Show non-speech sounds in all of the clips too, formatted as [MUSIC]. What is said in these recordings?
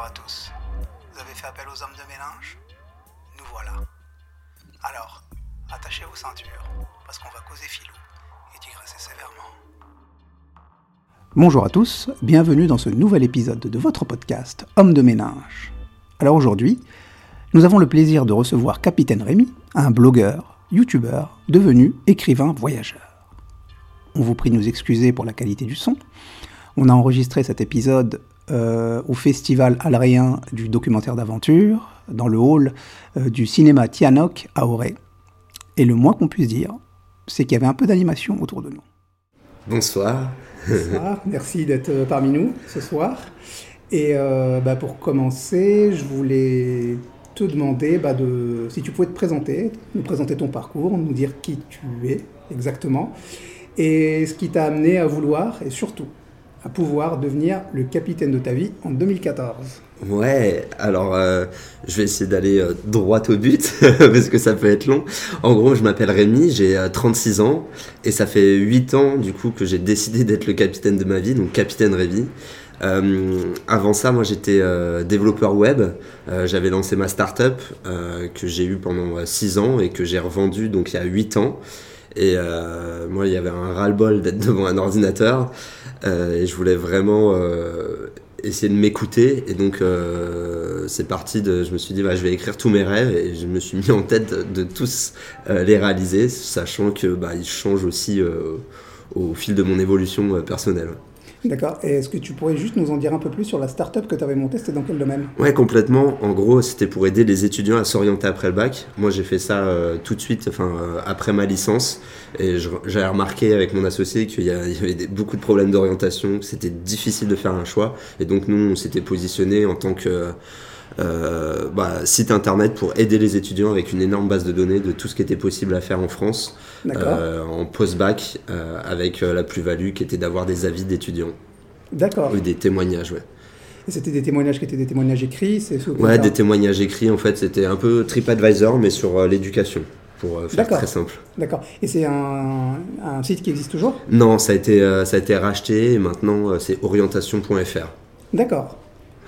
Bonjour à tous. Vous avez fait appel aux hommes de mélange? Nous voilà. Alors, attachez vos ceintures, parce qu'on va causer filou et digresser sévèrement. Bonjour à tous, bienvenue dans ce nouvel épisode de votre podcast Homme de ménage. Alors aujourd'hui, nous avons le plaisir de recevoir Capitaine Rémi, un blogueur, youtubeur, devenu écrivain voyageur. On vous prie de nous excuser pour la qualité du son. On a enregistré cet épisode euh, au festival alréen du documentaire d'aventure, dans le hall euh, du cinéma Tianoc à Auray. Et le moins qu'on puisse dire, c'est qu'il y avait un peu d'animation autour de nous. Bonsoir. Bonsoir, [LAUGHS] merci d'être euh, parmi nous ce soir. Et bah, pour commencer, je voulais te demander bah, de, si tu pouvais te présenter, nous présenter ton parcours, nous dire qui tu es exactement, et ce qui t'a amené à vouloir, et surtout à pouvoir devenir le capitaine de ta vie en 2014 Ouais, alors euh, je vais essayer d'aller euh, droit au but [LAUGHS] parce que ça peut être long. En gros, je m'appelle Rémi, j'ai 36 euh, ans et ça fait 8 ans du coup que j'ai décidé d'être le capitaine de ma vie, donc capitaine Rémi. avant ça, moi j'étais développeur web. J'avais lancé ma startup que j'ai eu pendant 6 ans et que j'ai revendue donc il y a 8 ans. Et moi, il y avait un ras-le-bol d'être devant un ordinateur. Euh, et je voulais vraiment euh, essayer de m'écouter. Et donc, euh, c'est parti de. Je me suis dit, bah, je vais écrire tous mes rêves et je me suis mis en tête de, tous les réaliser, sachant que bah, ils changent aussi au fil de mon évolution personnelle. D'accord. Et est-ce que tu pourrais juste nous en dire un peu plus sur la start-up que tu avais montée? C'était dans quel domaine? Ouais, complètement. En gros, c'était pour aider les étudiants à s'orienter après le bac. Moi, j'ai fait ça euh, tout de suite, enfin, euh, après ma licence. Et j'avais remarqué avec mon associé qu'il y, avait beaucoup de problèmes d'orientation, que c'était difficile de faire un choix. Et donc, nous, on s'était positionné en tant que bah, site internet pour aider les étudiants avec une énorme base de données de tout ce qui était possible à faire en France euh, en post-bac euh, avec la plus-value qui était d'avoir des avis d'étudiants. D'accord. Ou des témoignages, ouais. Et c'était des témoignages qui étaient des témoignages écrits c'est Ouais, des témoignages écrits en fait, c'était un peu TripAdvisor mais sur l'éducation pour faire très simple. D'accord. Et c'est un, un, site qui existe toujours? Non, ça a été, ça a été racheté et maintenant c'est orientation.fr. D'accord. [LAUGHS]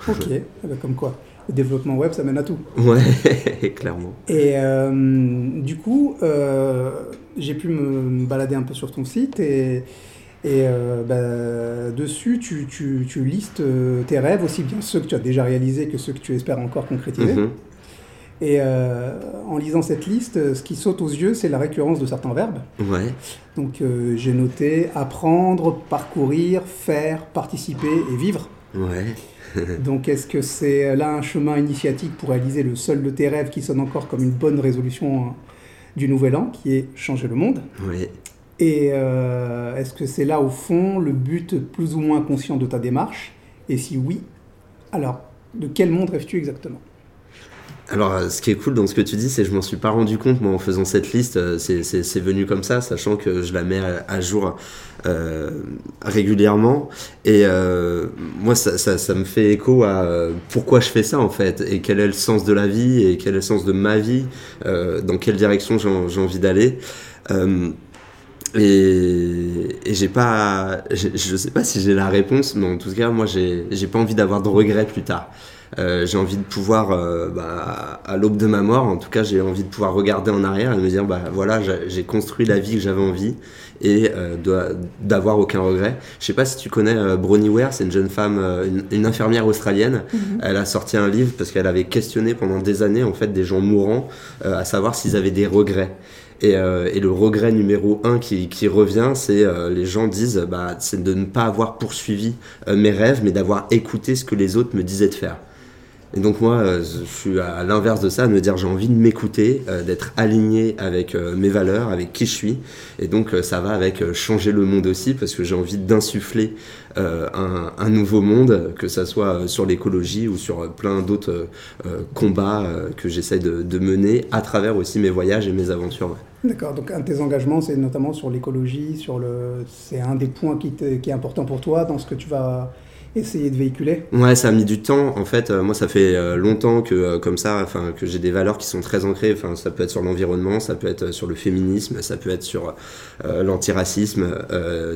Ok, eh ben, comme quoi le développement web, ça mène à tout. Ouais, [LAUGHS] clairement. Et euh, du coup, euh, j'ai pu me balader un peu sur ton site et, et euh, bah, dessus, tu, tu, tu, listes tes rêves, aussi bien ceux que tu as déjà réalisés que ceux que tu espères encore concrétiser. Mhm. Et en lisant cette liste, ce qui saute aux yeux, c'est la récurrence de certains verbes. Ouais. Donc j'ai noté apprendre, parcourir, faire, participer et vivre. Ouais. [LAUGHS] Donc est-ce que c'est là un chemin initiatique pour réaliser le seul de tes rêves qui sonne encore comme une bonne résolution hein, du nouvel an, qui est changer le monde? Oui. Et euh, est-ce que c'est là au fond le but plus ou moins conscient de ta démarche? Et si oui, alors de quel monde rêves-tu exactement? Alors, euh, ce qui est cool dans ce que tu dis, c'est que je m'en suis pas rendu compte, moi, en faisant cette liste. Euh, c'est venu comme ça, sachant que je la mets à, jour euh, régulièrement. Et moi, ça, ça, me fait écho à pourquoi je fais ça, en fait, et quel est le sens de la vie, et quel est le sens de ma vie, dans quelle direction j'ai envie d'aller. et, et j'ai pas, je sais pas si j'ai la réponse, mais en tout cas, moi, j'ai pas envie d'avoir de regrets plus tard. Euh, j'ai envie de pouvoir, euh, bah, à l'aube de ma mort, en tout cas, j'ai envie de pouvoir regarder en arrière et me dire, bah voilà, j'ai construit la vie que j'avais envie et euh, d'avoir aucun regret. Je sais pas si tu connais Bronnie Ware, c'est une jeune femme, une, infirmière australienne. Mhm. Elle a sorti un livre parce qu'elle avait questionné pendant des années en fait des gens mourants à savoir s'ils avaient des regrets. Et, et, le regret numéro un qui, qui revient, c'est les gens disent, bah, c'est de ne pas avoir poursuivi mes rêves, mais d'avoir écouté ce que les autres me disaient de faire. Et donc moi, euh, je suis à l'inverse de ça, de me dire j'ai envie de m'écouter, euh, d'être aligné avec euh, mes valeurs, avec qui je suis. Et donc ça va avec changer le monde aussi, parce que j'ai envie d'insuffler un, nouveau monde, que ça soit sur l'écologie ou sur plein d'autres combats que j'essaie de, mener à travers aussi mes voyages et mes aventures. D'accord, donc un de tes engagements, c'est notamment sur l'écologie, sur le, c'est un des points qui, est important pour toi dans ce que tu vas essayer de véhiculer Ouais, ça a mis du temps. En fait, moi, ça fait longtemps que comme ça, enfin, que j'ai des valeurs qui sont très ancrées. Enfin, ça peut être sur l'environnement, ça peut être sur le féminisme, ça peut être sur l'antiracisme,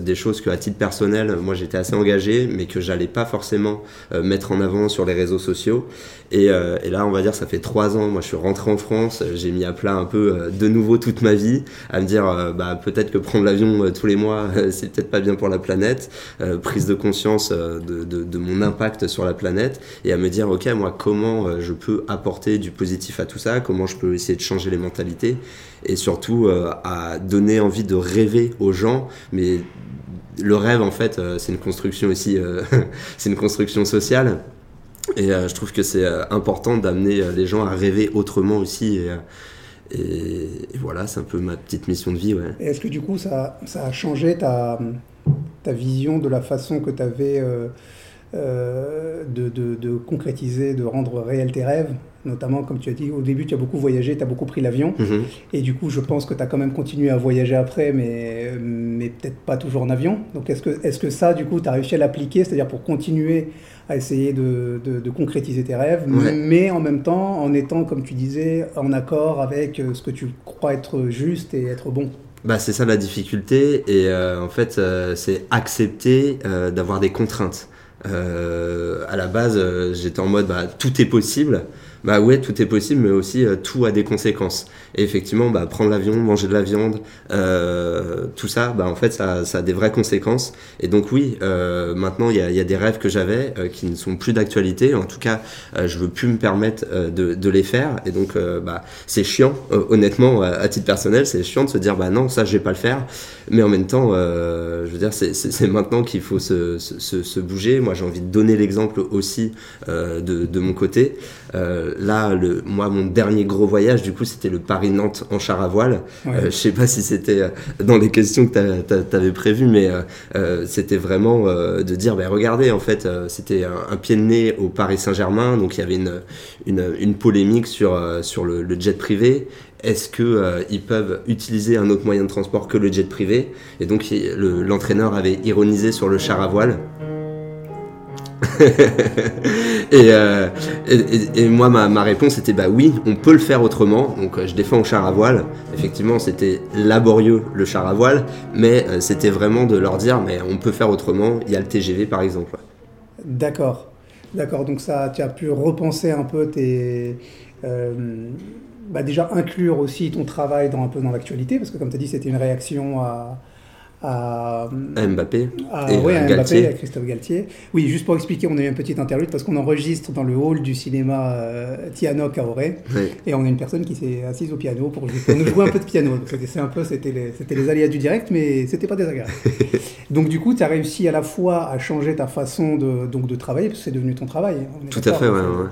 des choses que à titre personnel, moi, j'étais assez engagé, mais que j'allais pas forcément mettre en avant sur les réseaux sociaux. Et, et, là, on va dire, ça fait trois ans. Moi, je suis rentré en France. J'ai mis à plat un peu de nouveau toute ma vie, à me dire, bah, peut-être que prendre l'avion tous les mois, c'est peut-être pas bien pour la planète. prise de conscience de de, mon impact sur la planète et à me dire, ok, moi, comment euh, je peux apporter du positif à tout ça, comment je peux essayer de changer les mentalités et surtout euh, à donner envie de rêver aux gens, mais le rêve, en fait, euh, c'est une construction aussi, [LAUGHS] c'est une construction sociale. Et je trouve que c'est important d'amener les gens à rêver autrement aussi. Et, voilà, c'est un peu ma petite mission de vie. Est-ce que du coup, ça, a changé ta, vision de la façon que tu avais euh, de, de, concrétiser, de rendre réels tes rêves? Notamment, comme tu as dit, au début, tu as beaucoup voyagé, tu as beaucoup pris l'avion. Mhm. Et du coup, je pense que tu as quand même continué à voyager après, mais, mais peut-être pas toujours en avion. Donc, est-ce que, est que ça, du coup, tu as réussi à l'appliquer, c'est-à-dire pour continuer à essayer de, de, concrétiser tes rêves, mais en même temps, en étant, comme tu disais, en accord avec ce que tu crois être juste et être bon? Bah, c'est ça la difficulté et euh, en fait euh, c'est accepter d'avoir des contraintes. Euh, à la base, euh, j'étais en mode bah, tout est possible. Bah ouais, tout est possible, mais aussi euh, tout a des conséquences. Et effectivement, bah, prendre l'avion, manger de la viande, euh, tout ça, bah, en fait, ça, ça, a des vraies conséquences. Et donc oui, euh, maintenant, il y a, y a, des rêves que j'avais euh, qui ne sont plus d'actualité. En tout cas, euh, je veux plus me permettre de, de, les faire. Et donc, bah, c'est chiant, honnêtement, à titre personnel, c'est chiant de se dire, bah non, ça, je vais pas le faire. Mais en même temps, je veux dire, c'est maintenant qu'il faut se, se, se, bouger. Moi, j'ai envie de donner l'exemple aussi de, de mon côté. Là, le, moi, mon dernier gros voyage, du coup, c'était le Paris-Nantes en char à voile. Euh, je sais pas si c'était euh, dans les questions que tu avais prévues, mais euh, c'était vraiment de dire, ben, regardez, en fait, c'était un, pied de nez au Paris Saint-Germain, donc il y avait une, une, une polémique sur, sur le, le jet privé est-ce qu'ils ils peuvent utiliser un autre moyen de transport que le jet privé? Et donc l'entraîneur avait ironisé sur le char à voile. [LAUGHS] Euh, et, moi, ma, réponse était bah oui, on peut le faire autrement. Donc, euh, je défends au char à voile. Effectivement, c'était laborieux le char à voile, mais euh, c'était vraiment de leur dire mais on peut faire autrement. Il y a le TGV par exemple. D'accord, d'accord. Donc ça, tu as pu repenser un peu tes bah déjà inclure aussi ton travail dans un peu dans l'actualité parce que comme tu as dit, c'était une réaction à à, Mbappé à, et à Mbappé, à Christophe Galtier. Oui, juste pour expliquer, on a eu une petite interlude parce qu'on enregistre dans le hall du cinéma euh, Tiano Caoré et on a une personne qui s'est assise au piano pour, nous jouer un peu de piano. Un peu, c'était les, les, aléas du direct, mais c'était pas désagréable. [LAUGHS] donc du coup, tu as réussi à la fois à changer ta façon de, donc, de travailler parce que c'est devenu ton travail. Tout à fait, ouais, ouais.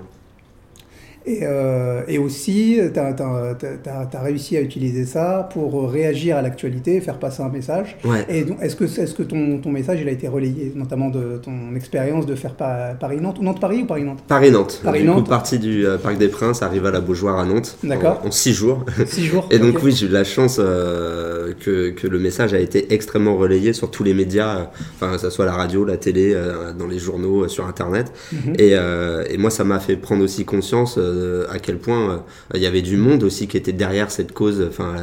Et, euh, et, aussi, tu as, réussi à utiliser ça pour réagir à l'actualité, faire passer un message. Et donc, est-ce que, est -ce que ton, ton, message il a été relayé, notamment de ton expérience de faire Paris-Nantes Nantes-Paris ou Paris-Nantes? Paris-Nantes. Du partie du euh, Parc des Princes, arrive à la Beaujoire à Nantes. D'accord. En, six jours. Six jours. [LAUGHS] et donc, oui, j'ai eu la chance euh, que, que, le message a été extrêmement relayé sur tous les médias, enfin, que ce soit la radio, la télé, dans les journaux, sur Internet. Mhm. et, et, moi, ça m'a fait prendre aussi conscience euh, à quel point euh, il y avait du monde aussi qui était derrière cette cause, enfin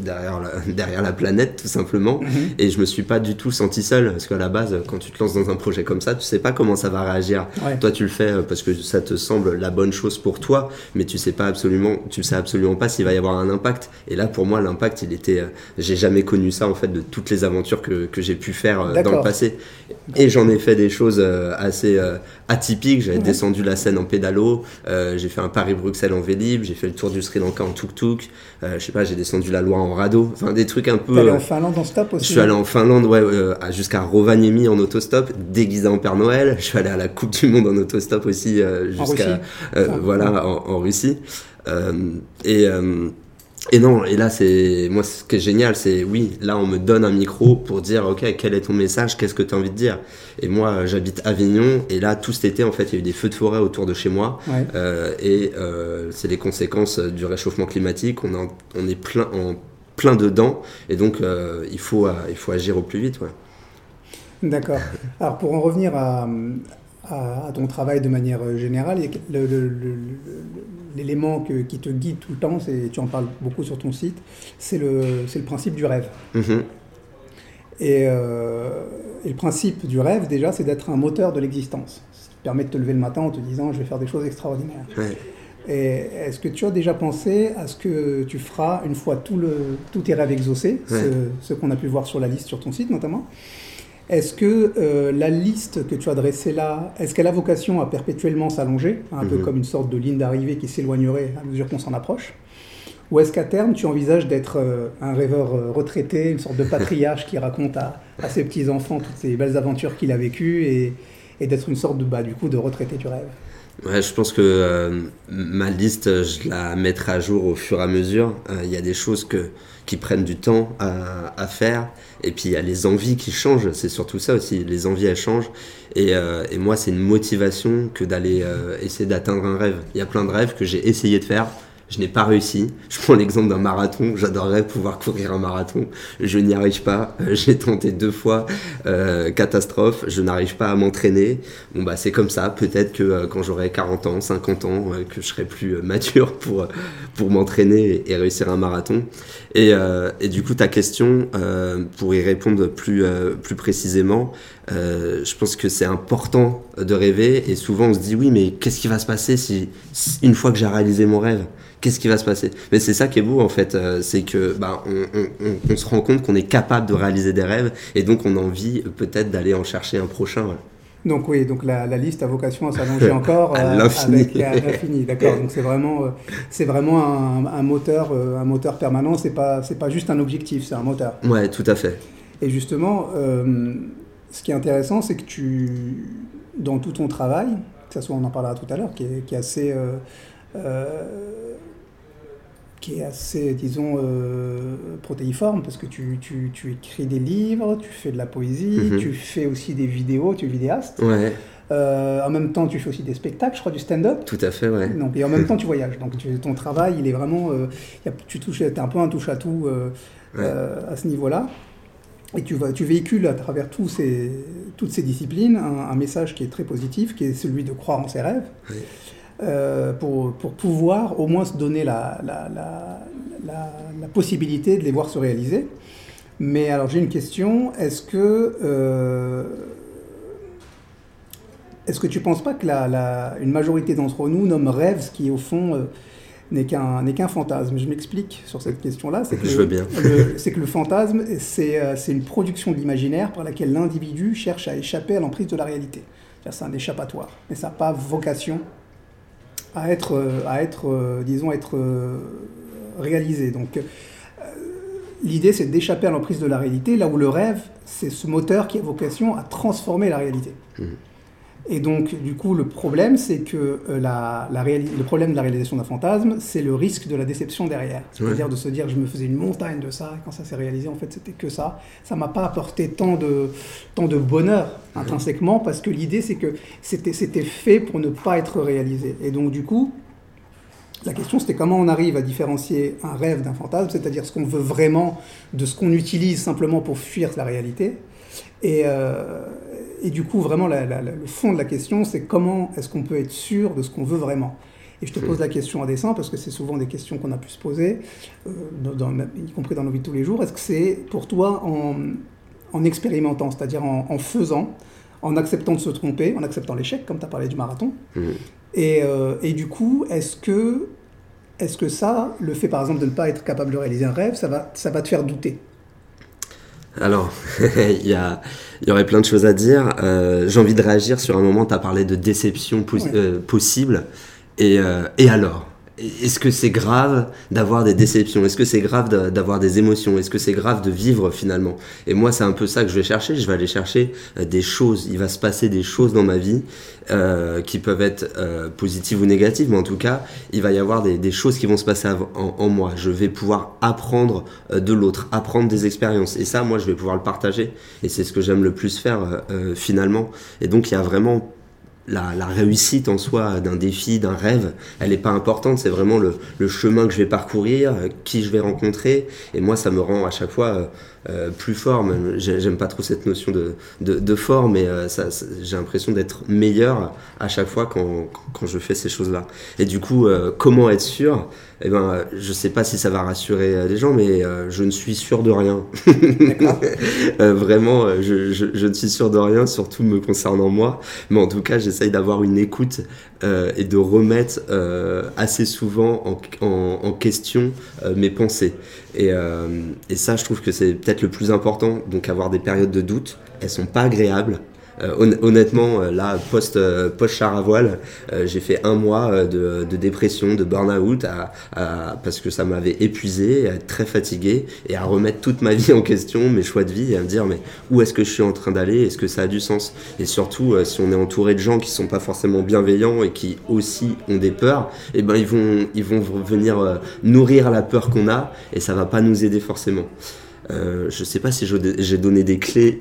derrière la, [LAUGHS] derrière la planète tout simplement. Mhm. Et je me suis pas du tout senti seul parce qu'à la base, quand tu te lances dans un projet comme ça, tu sais pas comment ça va réagir. Toi, tu le fais euh, parce que ça te semble la bonne chose pour toi, mais tu sais pas absolument, tu sais absolument pas s'il va y avoir un impact. Et là, pour moi, l'impact, il était, j'ai jamais connu ça en fait de toutes les aventures que, que j'ai pu faire dans le passé. Et j'en ai fait des choses assez atypiques. J'avais descendu la Seine en pédalo, j'ai fait un Paris-Bruxelles en Vélib, j'ai fait le tour du Sri Lanka en tuk-tuk, euh, je sais pas, j'ai descendu la Loire en radeau, enfin des trucs un peu. T'es allé en Finlande en stop aussi Je suis allé en Finlande, ouais, euh, jusqu'à Rovaniemi en autostop, déguisé en Père Noël. Je suis allé à la Coupe du Monde en autostop aussi, euh, jusqu'à. voilà, en, en Russie. et. Et non, et là, c'est moi ce qui est génial, c'est oui, là on me donne un micro pour dire ok, quel est ton message, qu'est-ce que tu as envie de dire? Et moi, j'habite Avignon, et là tout cet été, en fait, il y a eu des feux de forêt autour de chez moi, euh, et euh, c'est les conséquences du réchauffement climatique. On, on est plein en plein dedans, et donc euh, il faut il faut agir au plus vite. Ouais. D'accord. Alors pour en revenir à, à, ton travail de manière générale. L'élément qui te guide tout le temps, tu en parles beaucoup sur ton site, c'est le, le principe du rêve. Mm-hmm. Et, et, le principe du rêve, déjà, c'est d'être un moteur de l'existence. Ça te permet de te lever le matin en te disant je vais faire des choses extraordinaires. Est-ce que tu as déjà pensé à ce que tu feras une fois tout le, tous tes rêves exaucés, ce, qu'on a pu voir sur la liste sur ton site notamment? Est-ce que euh, la liste que tu as dressée là, est-ce qu'elle a vocation à perpétuellement s'allonger, un peu mhm. comme une sorte de ligne d'arrivée qui s'éloignerait à mesure qu'on s'en approche? Ou est-ce qu'à terme, tu envisages d'être euh, un rêveur euh, retraité, une sorte de patriarche qui raconte à, ses petits-enfants toutes ces belles aventures qu'il a vécues et, et d'être une sorte de, bah, du coup, de retraité du rêve? Ouais, je pense que euh, ma liste, je la mettrai à jour au fur et à mesure. Euh, il y a des choses que, qui prennent du temps à, faire. Et puis il y a les envies qui changent. C'est surtout ça aussi. Les envies, elles changent. Et, euh, et moi, c'est une motivation que d'aller essayer d'atteindre un rêve. Il y a plein de rêves que j'ai essayé de faire je n'ai pas réussi. Je prends l'exemple d'un marathon. J'adorerais pouvoir courir un marathon. Je n'y arrive pas. Euh, [LAUGHS] j'ai tenté deux fois. Euh, catastrophe. Je n'arrive pas à m'entraîner. Bon, bah, c'est comme ça. Peut-être que euh, quand j'aurai 40 ans, 50 ans, que je serai plus [LAUGHS] mature pour, pour m'entraîner et, réussir un marathon. Et, et, du coup, ta question, pour y répondre plus, plus précisément, je pense que c'est important de rêver. Et souvent, on se dit oui, mais qu'est-ce qui va se passer si une fois que j'ai réalisé mon rêve qu'est-ce qui va se passer? Mais c'est ça qui est beau en fait, euh, c'est que bah, on, se rend compte qu'on est capable de réaliser des rêves et donc on a envie euh, peut-être d'aller en chercher un prochain. Donc oui, donc la, liste a vocation à s'allonger [LAUGHS] encore à euh, l'infini. D'accord. Donc c'est vraiment, c'est vraiment un, moteur, un moteur permanent. C'est pas, c'est pas juste un objectif, c'est un moteur. Ouais, tout à fait. Et justement, ce qui est intéressant, c'est que tu, dans tout ton travail, que ce soit, on en parlera tout à l'heure, qui est, qui est assez qui est assez, disons, euh, protéiforme, parce que tu, tu, tu, écris des livres, tu fais de la poésie, mhm. tu fais aussi des vidéos, tu es vidéaste. Ouais. Euh, en même temps, tu fais aussi des spectacles, je crois, du stand-up. Tout à fait, ouais. Donc, et en même temps, tu [LAUGHS] voyages. Donc, tu, ton travail, il est vraiment. Euh, tu touches, es un peu un touche-à-tout à ce niveau-là. Et tu, vas, tu véhicules à travers tous ces, toutes ces disciplines un, un, message qui est très positif, qui est celui de croire en ses rêves. Euh, pour, pour, pouvoir au moins se donner la, la, la, la, possibilité de les voir se réaliser. Mais alors j'ai une question, est-ce que, euh, est-ce que tu ne penses pas que la, une majorité d'entre nous nomme rêve ce qui au fond euh, n'est qu'un fantasme Je m'explique sur cette question-là. C'est que, Je veux bien. [LAUGHS] c'est que le fantasme, c'est une production de l'imaginaire par laquelle l'individu cherche à échapper à l'emprise de la réalité. C'est un échappatoire, mais ça n'a pas vocation à être, euh, à être euh, disons, être euh, réalisé. Donc, l'idée, c'est d'échapper à l'emprise de la réalité, là où le rêve, c'est ce moteur qui a vocation à transformer la réalité. Mmh. Et donc, du coup, le problème, c'est que euh, la, le problème de la réalisation d'un fantasme, c'est le risque de la déception derrière. C'est-à-dire de se dire, je me faisais une montagne de ça, et quand ça s'est réalisé, en fait, c'était que ça. Ça m'a pas apporté tant de, tant de bonheur intrinsèquement, parce que l'idée, c'est que c'était fait pour ne pas être réalisé. Et donc, du coup, la question, c'était comment on arrive à différencier un rêve d'un fantasme, c'est-à-dire ce qu'on veut vraiment de ce qu'on utilise simplement pour fuir la réalité. Et, euh, et du coup, vraiment, le fond de la question, c'est comment est-ce qu'on peut être sûr de ce qu'on veut vraiment? Et je te pose la question à dessein, parce que c'est souvent des questions qu'on a pu se poser, euh, y compris dans nos vies de tous les jours. Est-ce que c'est pour toi en, expérimentant, c'est-à-dire en, faisant, en acceptant de se tromper, en acceptant l'échec, comme tu as parlé du marathon? Mmh. euh, et, du coup, est-ce que, est que ça, le fait par exemple de ne pas être capable de réaliser un rêve, ça va, ça va te faire douter? Alors, [LAUGHS] il y, a, y aurait plein de choses à dire. Euh, j'ai envie de réagir sur un moment, tu as parlé de déception euh, possible. Et, euh, et alors? Est-ce que c'est grave d'avoir des déceptions? Est-ce que c'est grave d'avoir des émotions? Est-ce que c'est grave de vivre finalement? Et moi, c'est un peu ça que je vais chercher. Je vais aller chercher euh, des choses. Il va se passer des choses dans ma vie euh, qui peuvent être euh, positives ou négatives, mais en tout cas, il va y avoir des, des choses qui vont se passer en, en, moi. Je vais pouvoir apprendre euh, de l'autre, apprendre des expériences. Et ça, moi, je vais pouvoir le partager. Et c'est ce que j'aime le plus faire finalement. Et donc, il y a vraiment la, réussite en soi d'un défi, d'un rêve, elle n'est pas importante. C'est vraiment le, le, chemin que je vais parcourir, qui je vais rencontrer. Et moi, ça me rend à chaque fois euh, plus fort. J'aime pas trop cette notion de, de, fort, mais euh, ça, j'ai l'impression d'être meilleur à chaque fois quand, quand je fais ces choses-là. Et du coup, euh, comment être sûr? Eh ben, je sais pas si ça va rassurer les gens, mais je ne suis sûr de rien. [LAUGHS] vraiment, je, je, je, ne suis sûr de rien, surtout me concernant moi. Mais en tout cas, j'essaye d'avoir une écoute et de remettre assez souvent en, question mes pensées. Et, et ça, je trouve que c'est peut-être le plus important, donc avoir des périodes de doute. Elles sont pas agréables. Euh, honnêtement, euh, là, post, euh, post char à voile, j'ai fait un mois de, de dépression, de burn-out, à, parce que ça m'avait épuisé, à être très fatigué, et à remettre toute ma [LAUGHS] vie en question, mes choix de vie, et à me dire, mais où est-ce que je suis en train d'aller? Est-ce que ça a du sens? Et surtout, si on est entouré de gens qui sont pas forcément bienveillants et qui aussi ont des peurs, et eh ben ils vont, ils vont venir nourrir la peur qu'on a, et ça va pas nous aider forcément. Euh, je ne sais pas si j'ai donné des clés.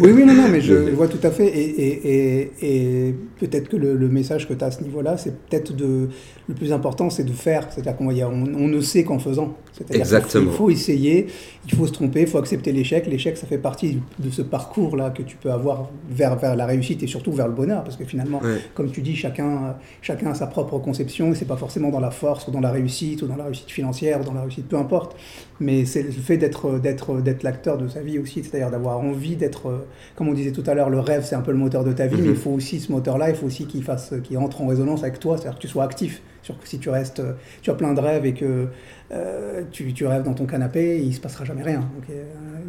oui, oui, non, non, mais [LAUGHS] je vois tout à fait. Et, et, peut-être que le, message que tu as à ce niveau-là, c'est peut-être de. Le plus important, c'est de faire. C'est-à-dire qu'on on, ne sait qu'en faisant. Exactement. Il faut essayer, il faut se tromper, il faut accepter l'échec. L'échec, ça fait partie de ce parcours-là que tu peux avoir vers, vers la réussite et surtout vers le bonheur. Parce que finalement, comme tu dis, chacun, chacun a sa propre conception. C'est pas forcément dans la force ou dans la réussite ou dans la réussite financière ou dans la réussite, peu importe. Mais c'est le fait d'être d'être l'acteur de sa vie aussi, c'est-à-dire d'avoir envie d'être, euh, comme on disait tout à l'heure, le rêve c'est un peu le moteur de ta vie, mais il mhm. faut aussi ce moteur-là, il faut aussi qu'il fasse, qu'il entre en résonance avec toi, c'est-à-dire que tu sois actif. Sur que si tu restes, euh, tu as plein de rêves et que euh, tu, tu, rêves dans ton canapé, il se passera jamais rien. Donc,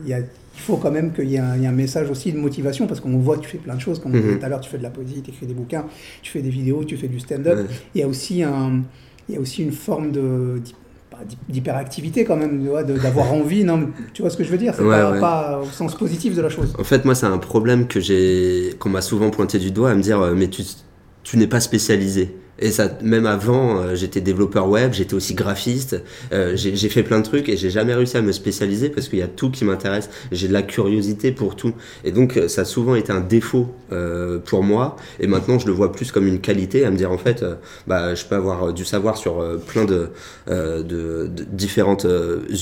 il, y a, il, faut quand même qu'il y, ait un message aussi de motivation parce qu'on voit que tu fais plein de choses. Comme on disait mhm. tout à l'heure, tu fais de la poésie, tu écris des bouquins, tu fais des vidéos, tu fais du stand-up. Il y a aussi un, il y a aussi une forme de d'hyperactivité quand même, d'avoir [LAUGHS] envie. Non, tu vois ce que je veux dire C'est pas, au sens positif de la chose. En fait, moi, c'est un problème que j'ai, qu'on m'a souvent pointé du doigt à me dire, euh, mais tu, tu n'es pas spécialisé. Et ça, même avant, euh, j'étais développeur web, j'étais aussi graphiste, euh, j'ai fait plein de trucs et j'ai jamais réussi à me spécialiser parce qu'il y a tout qui m'intéresse. J'ai de la curiosité pour tout. Et donc, euh, ça a souvent été un défaut pour moi. Et maintenant, je le vois plus comme une qualité, à me dire en fait, bah, je peux avoir du savoir sur plein de, de, de, différentes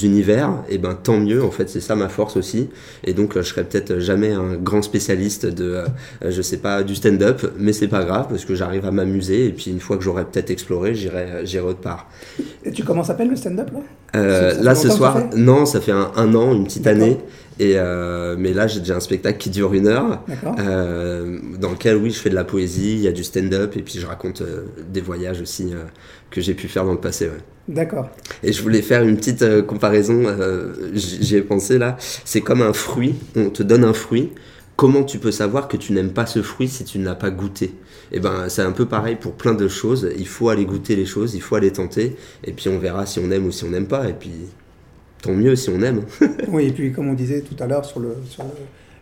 univers. Et ben, tant mieux. En fait, c'est ça ma force aussi. Et donc, je serai peut-être jamais un grand spécialiste de, je sais pas, du stand-up, mais c'est pas grave parce que j'arrive à m'amuser. Et puis, une fois que j'aurai peut-être exploré, j'irai, j'irai autre part. Et tu commences à peine le stand-up là? Euh, Là, ce soir, non, ça fait un, un, an, une petite année. Et euh, mais là, j'ai déjà un spectacle qui dure une heure, euh, dans lequel, oui, je fais de la poésie, il y a du stand-up, et puis je raconte euh, des voyages aussi que j'ai pu faire dans le passé. Ouais. D'accord. Et je voulais faire une petite comparaison, j'y ai pensé là. C'est comme un fruit, on te donne un fruit, comment tu peux savoir que tu n'aimes pas ce fruit si tu ne l'as pas goûté? Et eh ben c'est un peu pareil pour plein de choses. Il faut aller goûter les choses, il faut aller tenter, et puis on verra si on aime ou si on n'aime pas. Et puis tant mieux si on aime. [LAUGHS] oui, et puis comme on disait tout à l'heure sur le,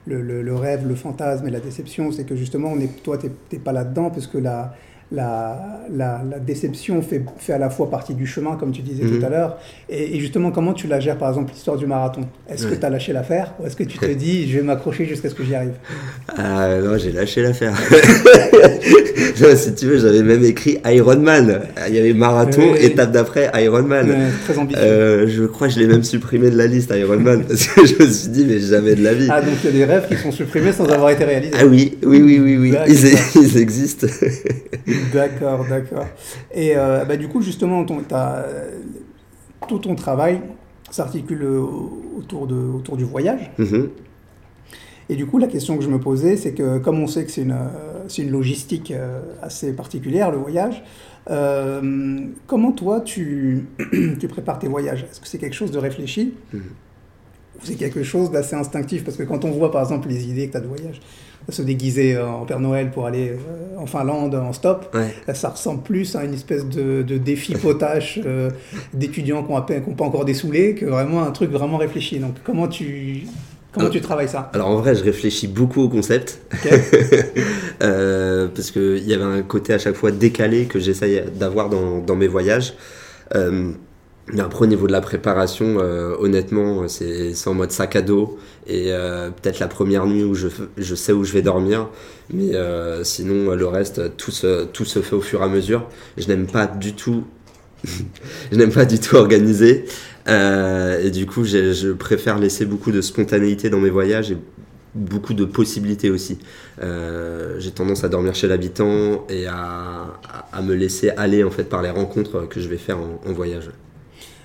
le, le, rêve, le fantasme et la déception, c'est que justement, on est, toi, tu n'es pas là-dedans, parce que la, la, la, déception fait, fait, à la fois partie du chemin, comme tu disais tout mhm. à l'heure. Et, justement, comment tu la gères, par exemple, l'histoire du marathon? Est-ce que tu as lâché l'affaire ou est-ce que tu te dis, je vais m'accrocher jusqu'à ce que j'y arrive? Ah, Non, j'ai lâché l'affaire. [LAUGHS] si tu veux, j'avais même écrit Ironman. Il y avait marathon, étape d'après Ironman. très ambitieux. Euh, je crois que je l'ai même supprimé de la liste, Ironman, [LAUGHS] parce que je me suis dit, mais jamais de la vie. Ah, donc il y a des rêves qui sont supprimés sans avoir été réalisés. Ah oui, oui, oui, oui, oui. Ils, ils existent. [LAUGHS] [LAUGHS] D'accord, d'accord. Et euh, bah, du coup, justement, ton, tout ton travail s'articule autour, de, autour du voyage. Mm-hmm. Et du coup, la question que je me posais, c'est que comme on sait que c'est une, une, logistique euh, assez particulière, le voyage, euh, comment toi, tu, [CLEARS THROAT] tu, prépares tes voyages? Est-ce que c'est quelque chose de réfléchi? Mm-hmm. Ou c'est quelque chose d'assez instinctif? Parce que quand on voit, par exemple, les idées que tu as de voyage, se déguiser en Père Noël pour aller euh, en Finlande en stop, ça ressemble plus à une espèce de, défi potache euh, d'étudiants qui n'ont pas encore dessoulé que vraiment un truc vraiment réfléchi. Donc comment tu, Comment tu travailles ça? Alors en vrai, je réfléchis beaucoup au concept. [LAUGHS] euh, parce qu'il y avait un côté à chaque fois décalé que j'essaye d'avoir dans, dans, mes voyages. Euh, Mais après, au niveau de la préparation, euh, honnêtement, c'est c'est en mode sac à dos. Et euh, peut-être la première nuit où je, je sais où je vais dormir. Mais euh, sinon, le reste, tout se, tout se fait au fur et à mesure. Je n'aime pas du tout. [LAUGHS] je n'aime pas du tout organiser. Euh, et du coup, je préfère laisser beaucoup de spontanéité dans mes voyages et beaucoup de possibilités aussi. Euh, j'ai tendance à dormir chez l'habitant et à, à- me laisser aller en fait par les rencontres que je vais faire en voyage.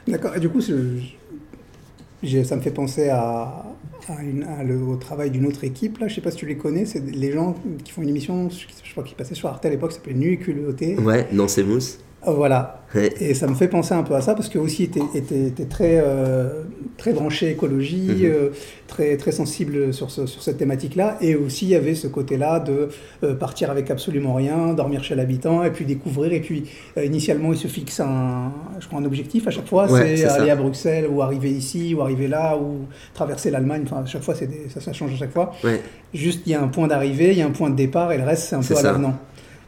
D'accord. Et du coup, ça me fait penser à, au travail d'une autre équipe. Là, je sais pas si tu les connais. C'est les gens qui font une émission, je crois, qui passait sur Arte à l'époque, ça s'appelait Nuit et. Ouais, non, c'est mousse. Voilà. Ouais. Et ça me fait penser un peu à ça parce que aussi était, était, était très, euh, très branché écologie, Mhm. euh, très, très sensible sur, ce- sur cette thématique-là. Et aussi, il y avait ce côté-là de euh, partir avec absolument rien, dormir chez l'habitant et puis découvrir. Et puis, initialement, il se fixe un, je crois, un objectif à chaque fois Ouais, c'est ça. aller à Bruxelles ou arriver ici ou arriver là ou traverser l'Allemagne. Enfin, à chaque fois, c'est ça, ça change à chaque fois. Ouais. Juste, il y a un point d'arrivée, il y a un point de départ et le reste, c'est un peu à l'avenant.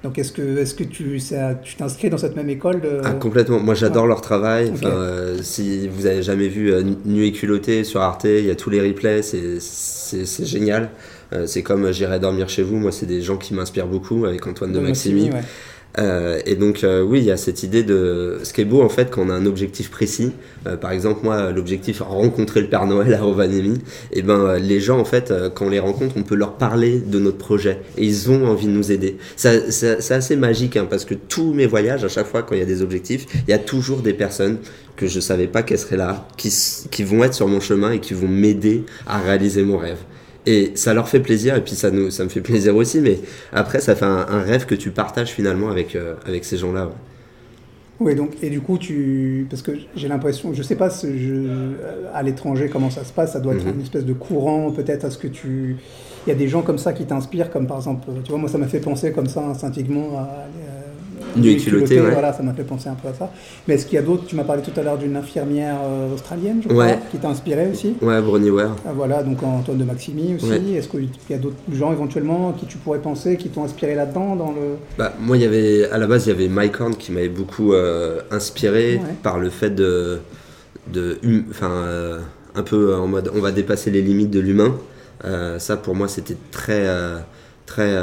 Donc, est-ce que, est-ce que tu ça- tu t'inscris dans cette même école de... Ah, complètement. Moi, j'adore leur travail. Enfin, euh, si vous avez jamais vu euh, Nu et culotté sur Arte, il y a tous les replays. C'est, c'est, c'est génial. Euh, c'est comme euh, J'irai dormir chez vous. Moi, c'est des gens qui m'inspirent beaucoup avec Antoine de, Maximi. ouais. Euh, et donc, euh, oui, il y a cette idée de. Ce qui est beau, en fait, quand on a un objectif précis. euh, par exemple, moi, l'objectif rencontrer le Père Noël à Rovaniemi. Et ben, euh, les gens, en fait, euh, quand on les rencontre, on peut leur parler de notre projet. Et ils ont envie de nous aider. Ça- ça- C'est assez magique, hein, parce que tous mes voyages, à chaque fois, quand il y a des objectifs, il y a toujours des personnes que je savais pas qu'elles seraient là, qui, qui vont être sur mon chemin et qui vont m'aider à réaliser mon rêve. Et ça leur fait plaisir, et puis ça, nous, ça me fait plaisir aussi, mais après, ça fait un, un rêve que tu partages finalement avec, euh, avec ces gens-là. ouais. Oui, donc, et du coup, tu. Parce que j'ai l'impression, je sais pas ce- je- à l'étranger comment ça se passe, ça doit être Mhm. une espèce de courant, peut-être, à ce que tu. Il y a des gens comme ça qui t'inspirent, comme par exemple, tu vois, moi ça m'a fait penser comme ça instinctivement à. euh, Nu et culotté, ouais. Voilà, ça m'a fait penser un peu à ça. Mais est-ce qu'il y a d'autres, tu m'as parlé tout à l'heure d'une infirmière euh, australienne, je crois, Ouais. qui t'a inspiré aussi Ouais, Bronnie Ware. Ah, Voilà, donc Antoine de Maximi aussi. Ouais. Est-ce qu'il y a d'autres gens éventuellement qui tu pourrais penser, qui t'ont inspiré là-dedans dans le... Bah, moi, il y avait, à la base, il y avait Mike Horn qui m'avait beaucoup euh, inspiré par le fait de. de hum- enfin, euh, un peu en mode on va dépasser les limites de l'humain. Euh, ça, pour moi, c'était très. très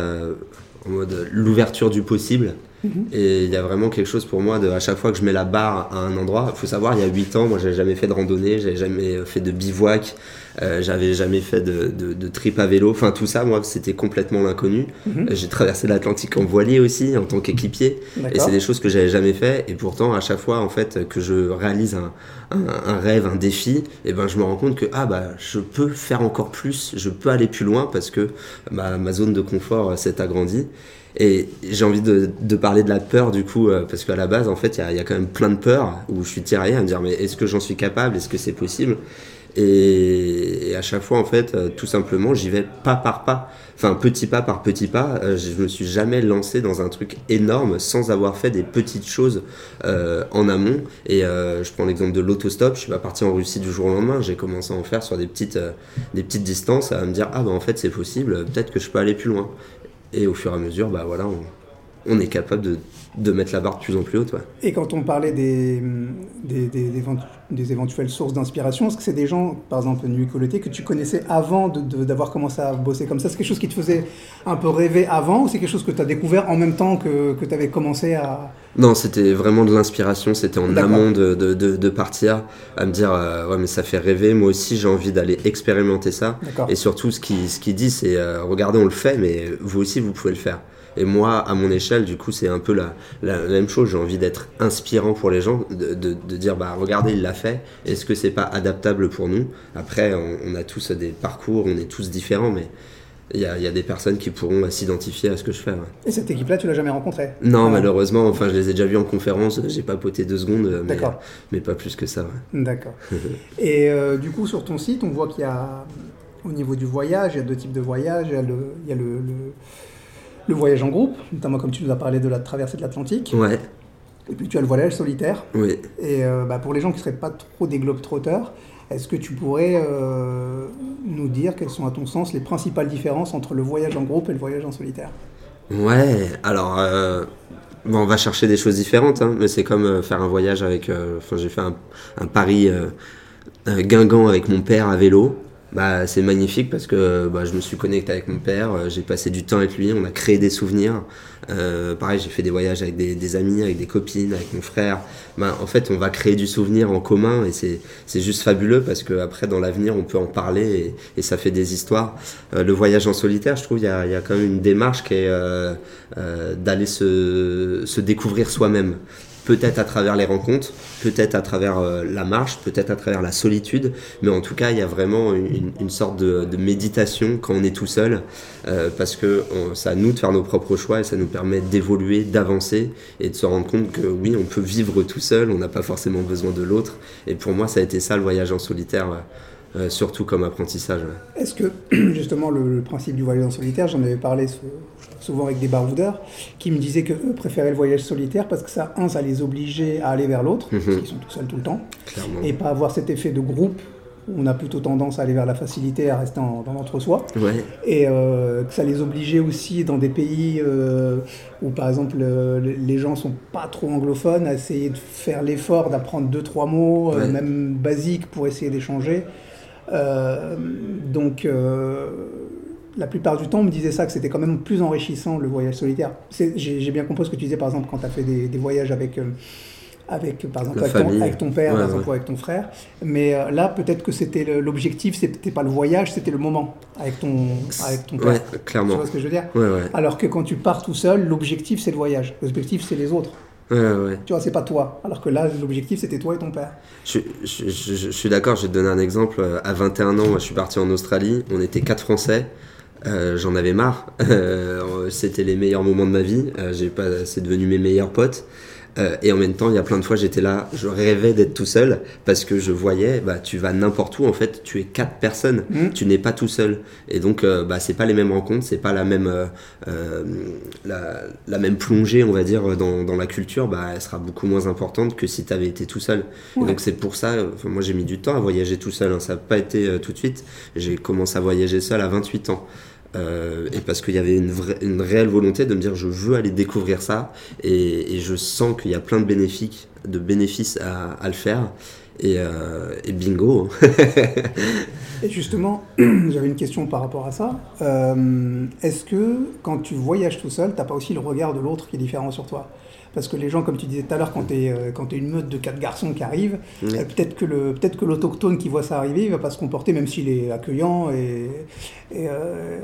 en mode l'ouverture du possible. Mhm. Et il y a vraiment quelque chose pour moi de à chaque fois que je mets la barre à un endroit, il faut savoir, il y a 8 ans, moi j'avais jamais fait de randonnée, j'avais jamais fait de bivouac, euh, j'avais jamais fait de, de, de trip à vélo, enfin tout ça, moi c'était complètement l'inconnu. Mhm. J'ai traversé l'Atlantique en voilier aussi, en tant qu'équipier, et c'est des choses que j'avais jamais fait, et pourtant à chaque fois en fait que je réalise un, un, un rêve, un défi, et ben je me rends compte que ah bah je peux faire encore plus, je peux aller plus loin parce que ma, ma zone de confort euh, s'est agrandie. Et j'ai envie de, parler de la peur du coup, euh, parce qu'à la base, en fait, il y a, quand même plein de peurs où je suis tiraillé à me dire, mais est-ce que j'en suis capable? Est-ce que c'est possible? Et, à chaque fois, en fait, euh, tout simplement, j'y vais pas par pas. Enfin, petit pas par petit pas. Euh, je me suis jamais lancé dans un truc énorme sans avoir fait des petites choses euh, en amont. Et je prends l'exemple de l'autostop. Je suis pas parti en Russie du jour au lendemain. J'ai commencé à en faire sur des petites, des petites distances, à me dire, ah bah en fait, c'est possible. Peut-être que je peux aller plus loin. Et au fur et à mesure, bah voilà, on, on est capable de, de mettre la barre de plus en plus haute. Ouais. Et quand on parlait des, des, des, des éventu- des éventuelles sources d'inspiration, est-ce que c'est des gens, par exemple Nuit Colleté, que tu connaissais avant d'avoir commencé à bosser comme ça? C'est quelque chose qui te faisait un peu rêver avant ou c'est quelque chose que tu as découvert en même temps que, que tu avais commencé à... Non, c'était vraiment de l'inspiration, c'était en amont de, de, partir, à me dire, euh, ouais mais ça fait rêver, moi aussi j'ai envie d'aller expérimenter ça. Et surtout, ce qu'il ce qu'il dit, c'est, euh, regardez, on le fait, mais vous aussi, vous pouvez le faire. Et moi, à mon échelle, du coup, c'est un peu la, la, la même chose. J'ai envie d'être inspirant pour les gens, de, de, de dire, bah, regardez, il l'a fait. Est-ce que c'est pas adaptable pour nous? Après, on, on a tous des parcours, on est tous différents, mais il y a, il y a des personnes qui pourront euh, s'identifier à ce que je fais. ouais. Et cette équipe-là, tu l'as jamais rencontrée? Non, malheureusement, enfin, je les ai déjà vus en conférence, j'ai pas poté deux secondes, mais, D'accord. mais pas plus que ça. ouais. D'accord. [LAUGHS] Et euh, du coup, sur ton site, on voit qu'il y a, au niveau du voyage, il y a deux types de voyages. Il y a le, il y a le, le- le voyage en groupe, notamment comme tu nous as parlé de la traversée de l'Atlantique. Ouais, Et puis tu as le voyage solitaire. oui. Et euh, bah, pour les gens qui ne seraient pas trop des globetrotters, est-ce que tu pourrais euh, nous dire quelles sont à ton sens les principales différences entre le voyage en groupe et le voyage en solitaire? Ouais, alors, euh, bon, on va chercher des choses différentes, hein, mais c'est comme faire un voyage avec. Enfin, j'ai fait un, un pari euh, Guingamp avec mon père à vélo. Bah, c'est magnifique parce que bah, je me suis connecté avec mon père, euh, j'ai passé du temps avec lui, on a créé des souvenirs. Euh, pareil, j'ai fait des voyages avec des, amis, avec des copines, avec mon frère. Bah, en fait, on va créer du souvenir en commun et c'est juste fabuleux parce que après dans l'avenir, on peut en parler et, ça fait des histoires. Euh, le voyage en solitaire, je trouve, il y a, y quand même une démarche qui est euh, d'aller se, se découvrir soi-même peut-être à travers les rencontres, peut-être à travers euh, la marche, peut-être à travers la solitude, mais en tout cas, il y a vraiment une, sorte de, méditation quand on est tout seul, euh, parce que on- à nous de faire nos propres choix et ça nous permet d'évoluer, d'avancer et de se rendre compte que oui, on peut vivre tout seul, on n'a pas forcément besoin de l'autre. Et pour moi, ça a été ça le voyage en solitaire, euh, surtout comme apprentissage. Est-ce que [CLEARS THROAT] justement le, le principe du voyage en solitaire, j'en avais parlé sou- souvent avec des baroudeurs qui me disaient que eux préféraient le voyage solitaire parce que ça, un, ça les obligeait à aller vers l'autre, parce Mhm. qu'ils sont tout seuls tout le temps, Clairement. et pas avoir cet effet de groupe où on a plutôt tendance à aller vers la facilité, à rester en- dans l'entre-soi. Ouais, et euh, que ça les obligeait aussi dans des pays euh, où par exemple euh, les gens sont pas trop anglophones à essayer de faire l'effort d'apprendre deux trois mots Ouais. même basiques pour essayer d'échanger donc la plupart du temps on me disait ça que c'était quand même plus enrichissant le voyage solitaire j'ai bien compris ce que tu disais par exemple quand tu as fait des, des voyages avec euh, avec par exemple avec ton, famille. avec ton père Ouais, par exemple, ouais. avec ton frère mais euh, là peut-être que c'était l'objectif c'était pas le voyage c'était le moment avec ton avec ton père ouais, tu clairement. vois ce que je veux dire? Ouais, ouais, Alors que quand tu pars tout seul, l'objectif c'est le voyage. L'objectif c'est les autres. ouais, ouais. Tu vois, c'est pas toi. Alors que là, l'objectif c'était toi et ton père. Je, je- je- je suis d'accord, je vais te donner un exemple. Euh, À 21 ans, moi, je suis parti en Australie, on était quatre Français, Euh, j'en avais marre, [LAUGHS] Euh, c'était les meilleurs moments de ma vie, Euh, j'ai pas, c'est devenu mes meilleurs potes. Euh, et en même temps, il y a plein de fois, j'étais là, je rêvais d'être tout seul parce que je voyais, bah, tu vas n'importe où, en fait, tu es quatre personnes, Mhm. tu n'es pas tout seul. Et donc, euh, bah, c'est pas les mêmes rencontres, c'est pas la même, la, la même plongée, on va dire, dans, dans la culture, bah, elle sera beaucoup moins importante que si tu avais été tout seul. Et donc, c'est pour ça, moi, j'ai mis du temps à voyager tout seul, hein, ça n'a pas été tout de suite. J'ai commencé à voyager seul à 28 ans. Euh, et parce qu'il y avait une, vraie- une réelle volonté de me dire je veux aller découvrir ça. Et, et je sens qu'il y a plein de bénéfices, de bénéfices à, à le faire. Et, euh, et bingo. Et justement, [CLEARS THROAT] j'avais une question par rapport à ça. Euh, Est-ce que quand tu voyages tout seul, t'as pas aussi le regard de l'autre qui est différent sur toi? Parce que les gens, comme tu disais tout à l'heure, quand tu es, une meute de quatre garçons qui arrivent, euh, peut-être que l'autochtone qui voit ça arriver, il va pas se comporter, même s'il est accueillant et, et, euh,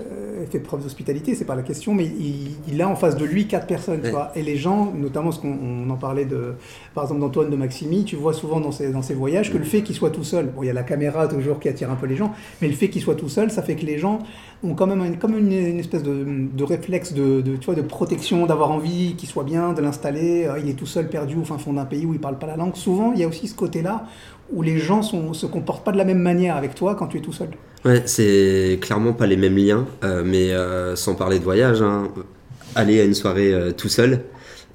fait preuve d'hospitalité, c'est pas la question, mais il, il a en face de lui quatre personnes, tu vois. Et les gens, notamment ce qu'on on en parlait de, par exemple d'Antoine de Maximi, tu vois souvent dans ses, dans ses voyages que le fait qu'il soit tout seul, bon, il y a la caméra toujours qui attire un peu les gens, mais le fait qu'il soit tout seul, ça fait que les gens ont quand même une, comme une, une espèce de, de réflexe de, de, tu vois, de protection, d'avoir envie qu'il soit bien, de l'installer. Euh, Il est tout seul perdu au fin fond d'un pays où il parle pas la langue. Souvent, il y a aussi ce côté-là où les gens se comportent pas de la même manière avec toi quand tu es tout seul. Ouais, c'est clairement pas les mêmes liens, euh, mais euh, sans parler de voyage, hein, aller à une soirée tout seul,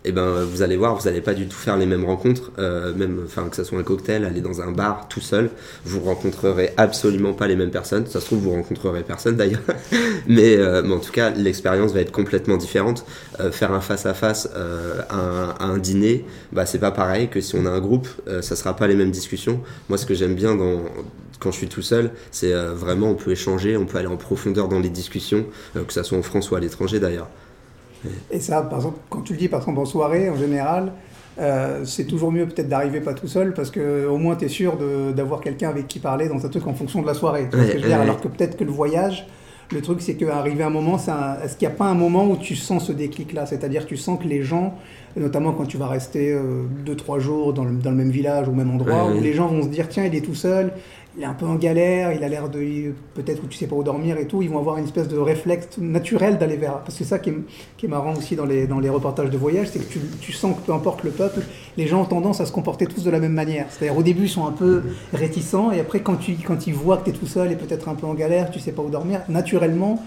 et ben vous allez voir, vous allez pas du tout faire les mêmes rencontres, euh, même enfin que ce soit un cocktail, aller dans un bar tout seul, vous rencontrerez absolument pas les mêmes personnes. Ça se trouve vous rencontrerez personne d'ailleurs, [LAUGHS] mais, euh, mais en tout cas l'expérience va être complètement différente. Euh, faire un face à face à, un, à un dîner, bah c'est pas pareil que si on a un groupe, euh, ça sera pas les mêmes discussions. Moi ce que j'aime bien dans quand je suis tout seul, c'est euh, vraiment on peut échanger, on peut aller en profondeur dans les discussions, euh, que ça soit en France ou à l'étranger d'ailleurs. Et ça, par exemple, quand tu le dis, par exemple, en soirée, en général, euh, c'est toujours mieux peut-être d'arriver pas tout seul parce que au moins tu es sûr d'avoir quelqu'un avec qui parler dans un truc en fonction de la soirée. Tu vois ce que je veux dire Ouais, ouais. Alors que peut-être que le voyage, le truc c'est qu'arriver un moment, un- est-ce qu'il n'y a pas un moment où tu sens ce déclic-là? C'est-à-dire tu sens que les gens, notamment quand tu vas rester 2-3 jours dans le, dans le même village ou au même endroit, Ouais, où les gens vont se dire tiens, il est tout seul, il est un peu en galère, il a l'air de. Peut-être où tu sais pas où dormir et tout, ils vont avoir une espèce de réflexe naturel d'aller vers. Parce que c'est ça qui est, marrant aussi dans les, reportages de voyage, c'est que tu, tu sens que peu importe le peuple, les gens ont tendance à se comporter tous de la même manière. C'est-à-dire au début, ils sont un peu réticents, et après, quand, tu, quand ils voient que tu es tout seul et peut-être un peu en galère, tu sais pas où dormir, naturellement,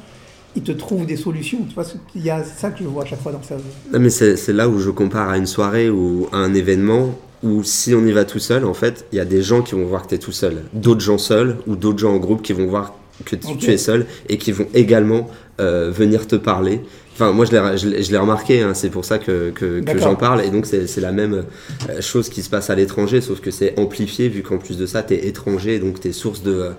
ils te trouvent des solutions. Tu vois, il y a ça que je vois à chaque fois dans ça. Non, mais c'est là où je compare à une soirée ou à un événement où si on y va tout seul, en fait, il y a des gens qui vont voir que tu es tout seul, d'autres gens seuls ou d'autres gens en groupe qui vont voir que tu, es seul et qui vont également venir te parler Enfin, moi, je l'ai, je l'ai remarqué, hein, c'est pour ça que, que, que j'en parle. Et donc, c'est, c'est la même euh, chose qui se passe à l'étranger, sauf que c'est amplifié, vu qu'en plus de ça, tu es étranger, donc tu es source de,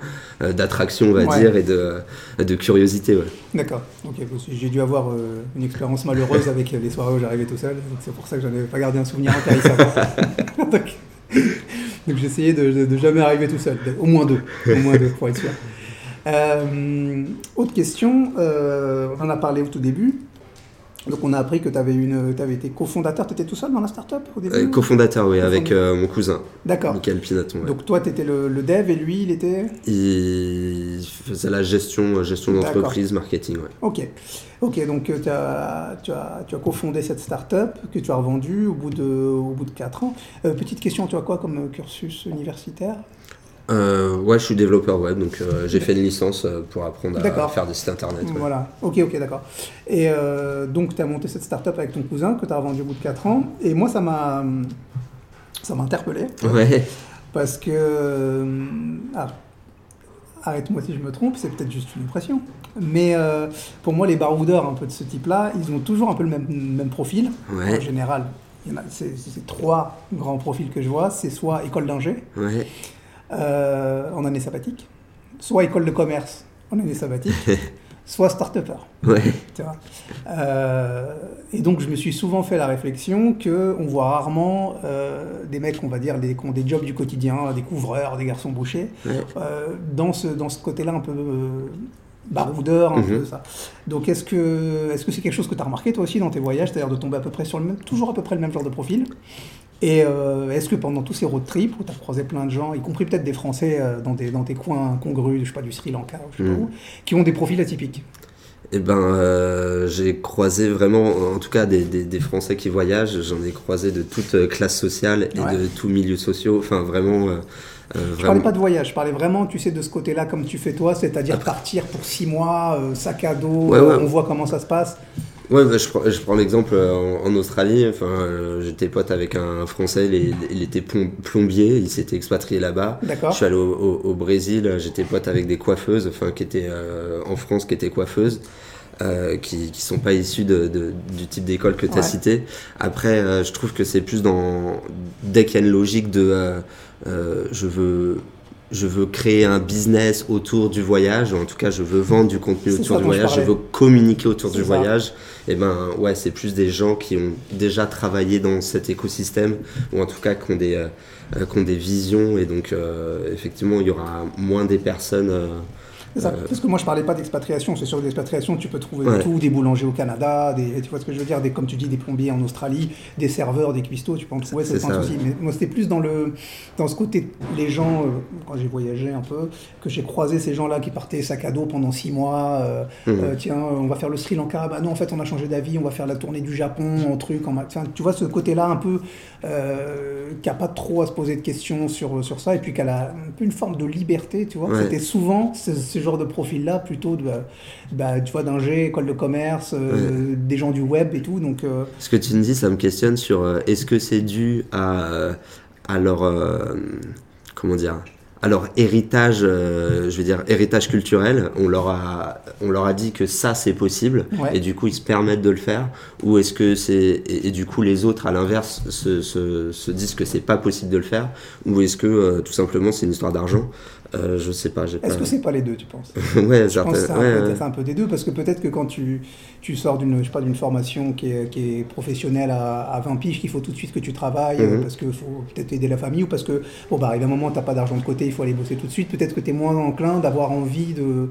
euh, d'attraction, on va dire, et de, de curiosité. Ouais. D'accord. Ok, j'ai dû avoir euh, une expérience malheureuse [LAUGHS] avec les soirées où j'arrivais tout seul, donc c'est pour ça que j'en avais pas gardé un souvenir intéressant. [LAUGHS] [LAUGHS] donc, donc j'essayais de, de, jamais arriver tout seul, au moins deux, au moins deux pour être sûr. Euh, autre question, euh, on en a parlé au tout début. Donc on a appris que tu avais, une, avais été cofondateur, tu étais tout seul dans la startup au début? Euh, Cofondateur, oui, avec mon cousin. D'accord. Michael Pinaton. Donc toi, tu étais le, dev et lui, il était? Il faisait la gestion, gestion d'entreprise, marketing, ouais. Ok. Ok, donc tu as, tu, as, tu as cofondé cette startup que tu as revendue au bout de, au bout de 4 ans. petite question, tu as quoi comme cursus universitaire? Euh, ouais, je suis développeur web, donc euh, j'ai fait une licence euh, pour apprendre à faire des sites internet. Voilà, ok, ok, d'accord. Et donc, tu as monté cette startup avec ton cousin que tu as revendu au bout de 4 ans. Et moi, ça m'a ça m'a interpellé. Ouais. Parce que. Ah, arrête-moi si je me trompe, c'est peut-être juste une impression. Mais pour moi, les baroudeurs un peu de ce type-là, ils ont toujours un peu le même, même profil. En général, c'est trois grands profils que je vois. C'est soit école d'ingé. Ouais euh, en année sabbatique, soit école de commerce en année sabbatique, [LAUGHS] soit start-upper. Ouais. Euh, et donc, je me suis souvent fait la réflexion qu'on voit rarement euh, des mecs, on va dire, des, qui ont des jobs du quotidien, des couvreurs, des garçons bouchers, dans ce, dans ce côté-là un peu baroudeur, un peu mhm. ça. Donc, est-ce que est-ce que c'est quelque chose que tu as remarqué toi aussi dans tes voyages, c'est-à-dire de tomber à peu près sur le même, toujours à peu près le même genre de profil? Et euh, est-ce que pendant tous ces road trips où tu as croisé plein de gens, y compris peut-être des Français euh, dans, des, dans tes coins congrus, je sais pas, du Sri Lanka je sais pas mm. où, qui ont des profils atypiques eh ben, euh, j'ai croisé vraiment, en tout cas, des, des, Français qui voyagent. J'en ai croisé de toute classe sociale et de tous milieux sociaux. Enfin, vraiment. Euh, je parlais pas de voyage, je parlais vraiment, tu sais, de ce côté-là, comme tu fais toi, c'est-à-dire partir pour six mois, sac à dos, on voit comment ça se passe. Ouais, bah, je prends, je prends l'exemple euh, en, Australie. Enfin, euh, j'étais pote avec un Français, il, il était plombier, il s'était expatrié là-bas. Je suis allé au, au, Brésil, j'étais pote avec des coiffeuses, enfin, qui étaient euh, en France, qui étaient coiffeuses. Euh, qui, qui sont pas issues de, de, du type d'école que tu as cité. Après, je trouve que c'est plus dans dès qu'il y a une logique de je veux je veux créer un business autour du voyage, en tout cas je veux vendre du contenu autour du voyage, je, veux communiquer autour du voyage, et ben ouais c'est plus des gens qui ont déjà travaillé dans cet écosystème, ou en tout cas qui ont des, euh, qui ont des visions, et donc euh, effectivement il y aura moins des personnes... Euh, euh, Parce que moi, je parlais pas d'expatriation. C'est sûr que l'expatriation, tu peux trouver tout, des boulangers au Canada, des, tu vois ce que je veux dire, des, comme tu dis, des plombiers en Australie, des serveurs, des cuistots, tu peux en trouver, c'est pas un souci. Mais moi, c'était plus dans, le, dans ce côté, les gens, euh, quand j'ai voyagé un peu, que j'ai croisé ces gens-là qui partaient sac à dos pendant six mois. Euh, mmh. tiens, on va faire le Sri Lanka. Bah non, en fait, on a changé d'avis, on va faire la tournée du Japon, en truc. En, tu vois, ce côté-là un peu qui a pas trop à se poser de questions sur, sur ça et puis qui a un peu une forme de liberté, tu vois. C'était souvent ce, ce genre de profil-là, plutôt de, bah, tu vois, d'ingé, école de commerce, euh, des gens du web et tout. Donc, euh, Ce que tu me dis, ça me questionne sur euh, est-ce que c'est dû à, à leur. comment dire alors héritage, je veux dire héritage culturel, on leur a, on leur a dit que ça c'est possible et du coup ils se permettent de le faire, ou est-ce que c'est et, du coup les autres à l'inverse se, se, se, disent que c'est pas possible de le faire, ou est-ce que tout simplement c'est une histoire d'argent? Euh, je sais pas. Est-ce que c'est pas les deux, tu penses [LAUGHS] Ouais, je pense que c'est un, un, peu des deux, parce que peut-être que quand tu, tu sors d'une d'une formation qui est, qui est professionnelle à, à, 20 piges, qu'il faut tout de suite que tu travailles, mhm. parce qu'il faut peut-être aider la famille, ou parce que, bon, bah, arrive un moment, tu n'as pas d'argent de côté, il faut aller bosser tout de suite. Peut-être que tu es moins enclin d'avoir envie de,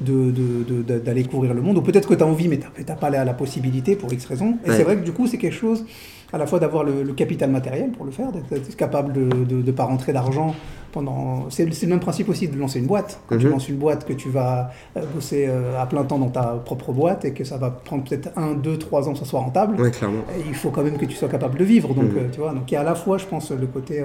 d'aller de, courir le monde, ou peut-être que tu as envie, mais tu n'as pas la, la, possibilité pour X raisons. Et c'est vrai que du coup, c'est quelque chose à la fois d'avoir le, capital matériel pour le faire, d'être capable de ne pas rentrer d'argent pendant. C'est le même principe aussi de lancer une boîte. Quand tu mhm. lances une boîte, que tu vas euh, bosser euh, à plein temps dans ta propre boîte et que ça va prendre peut-être un, deux, trois ans ça soit rentable, ouais, clairement. il faut quand même que tu sois capable de vivre. Donc, mhm. euh, tu vois, donc il y a à la fois, je pense, le côté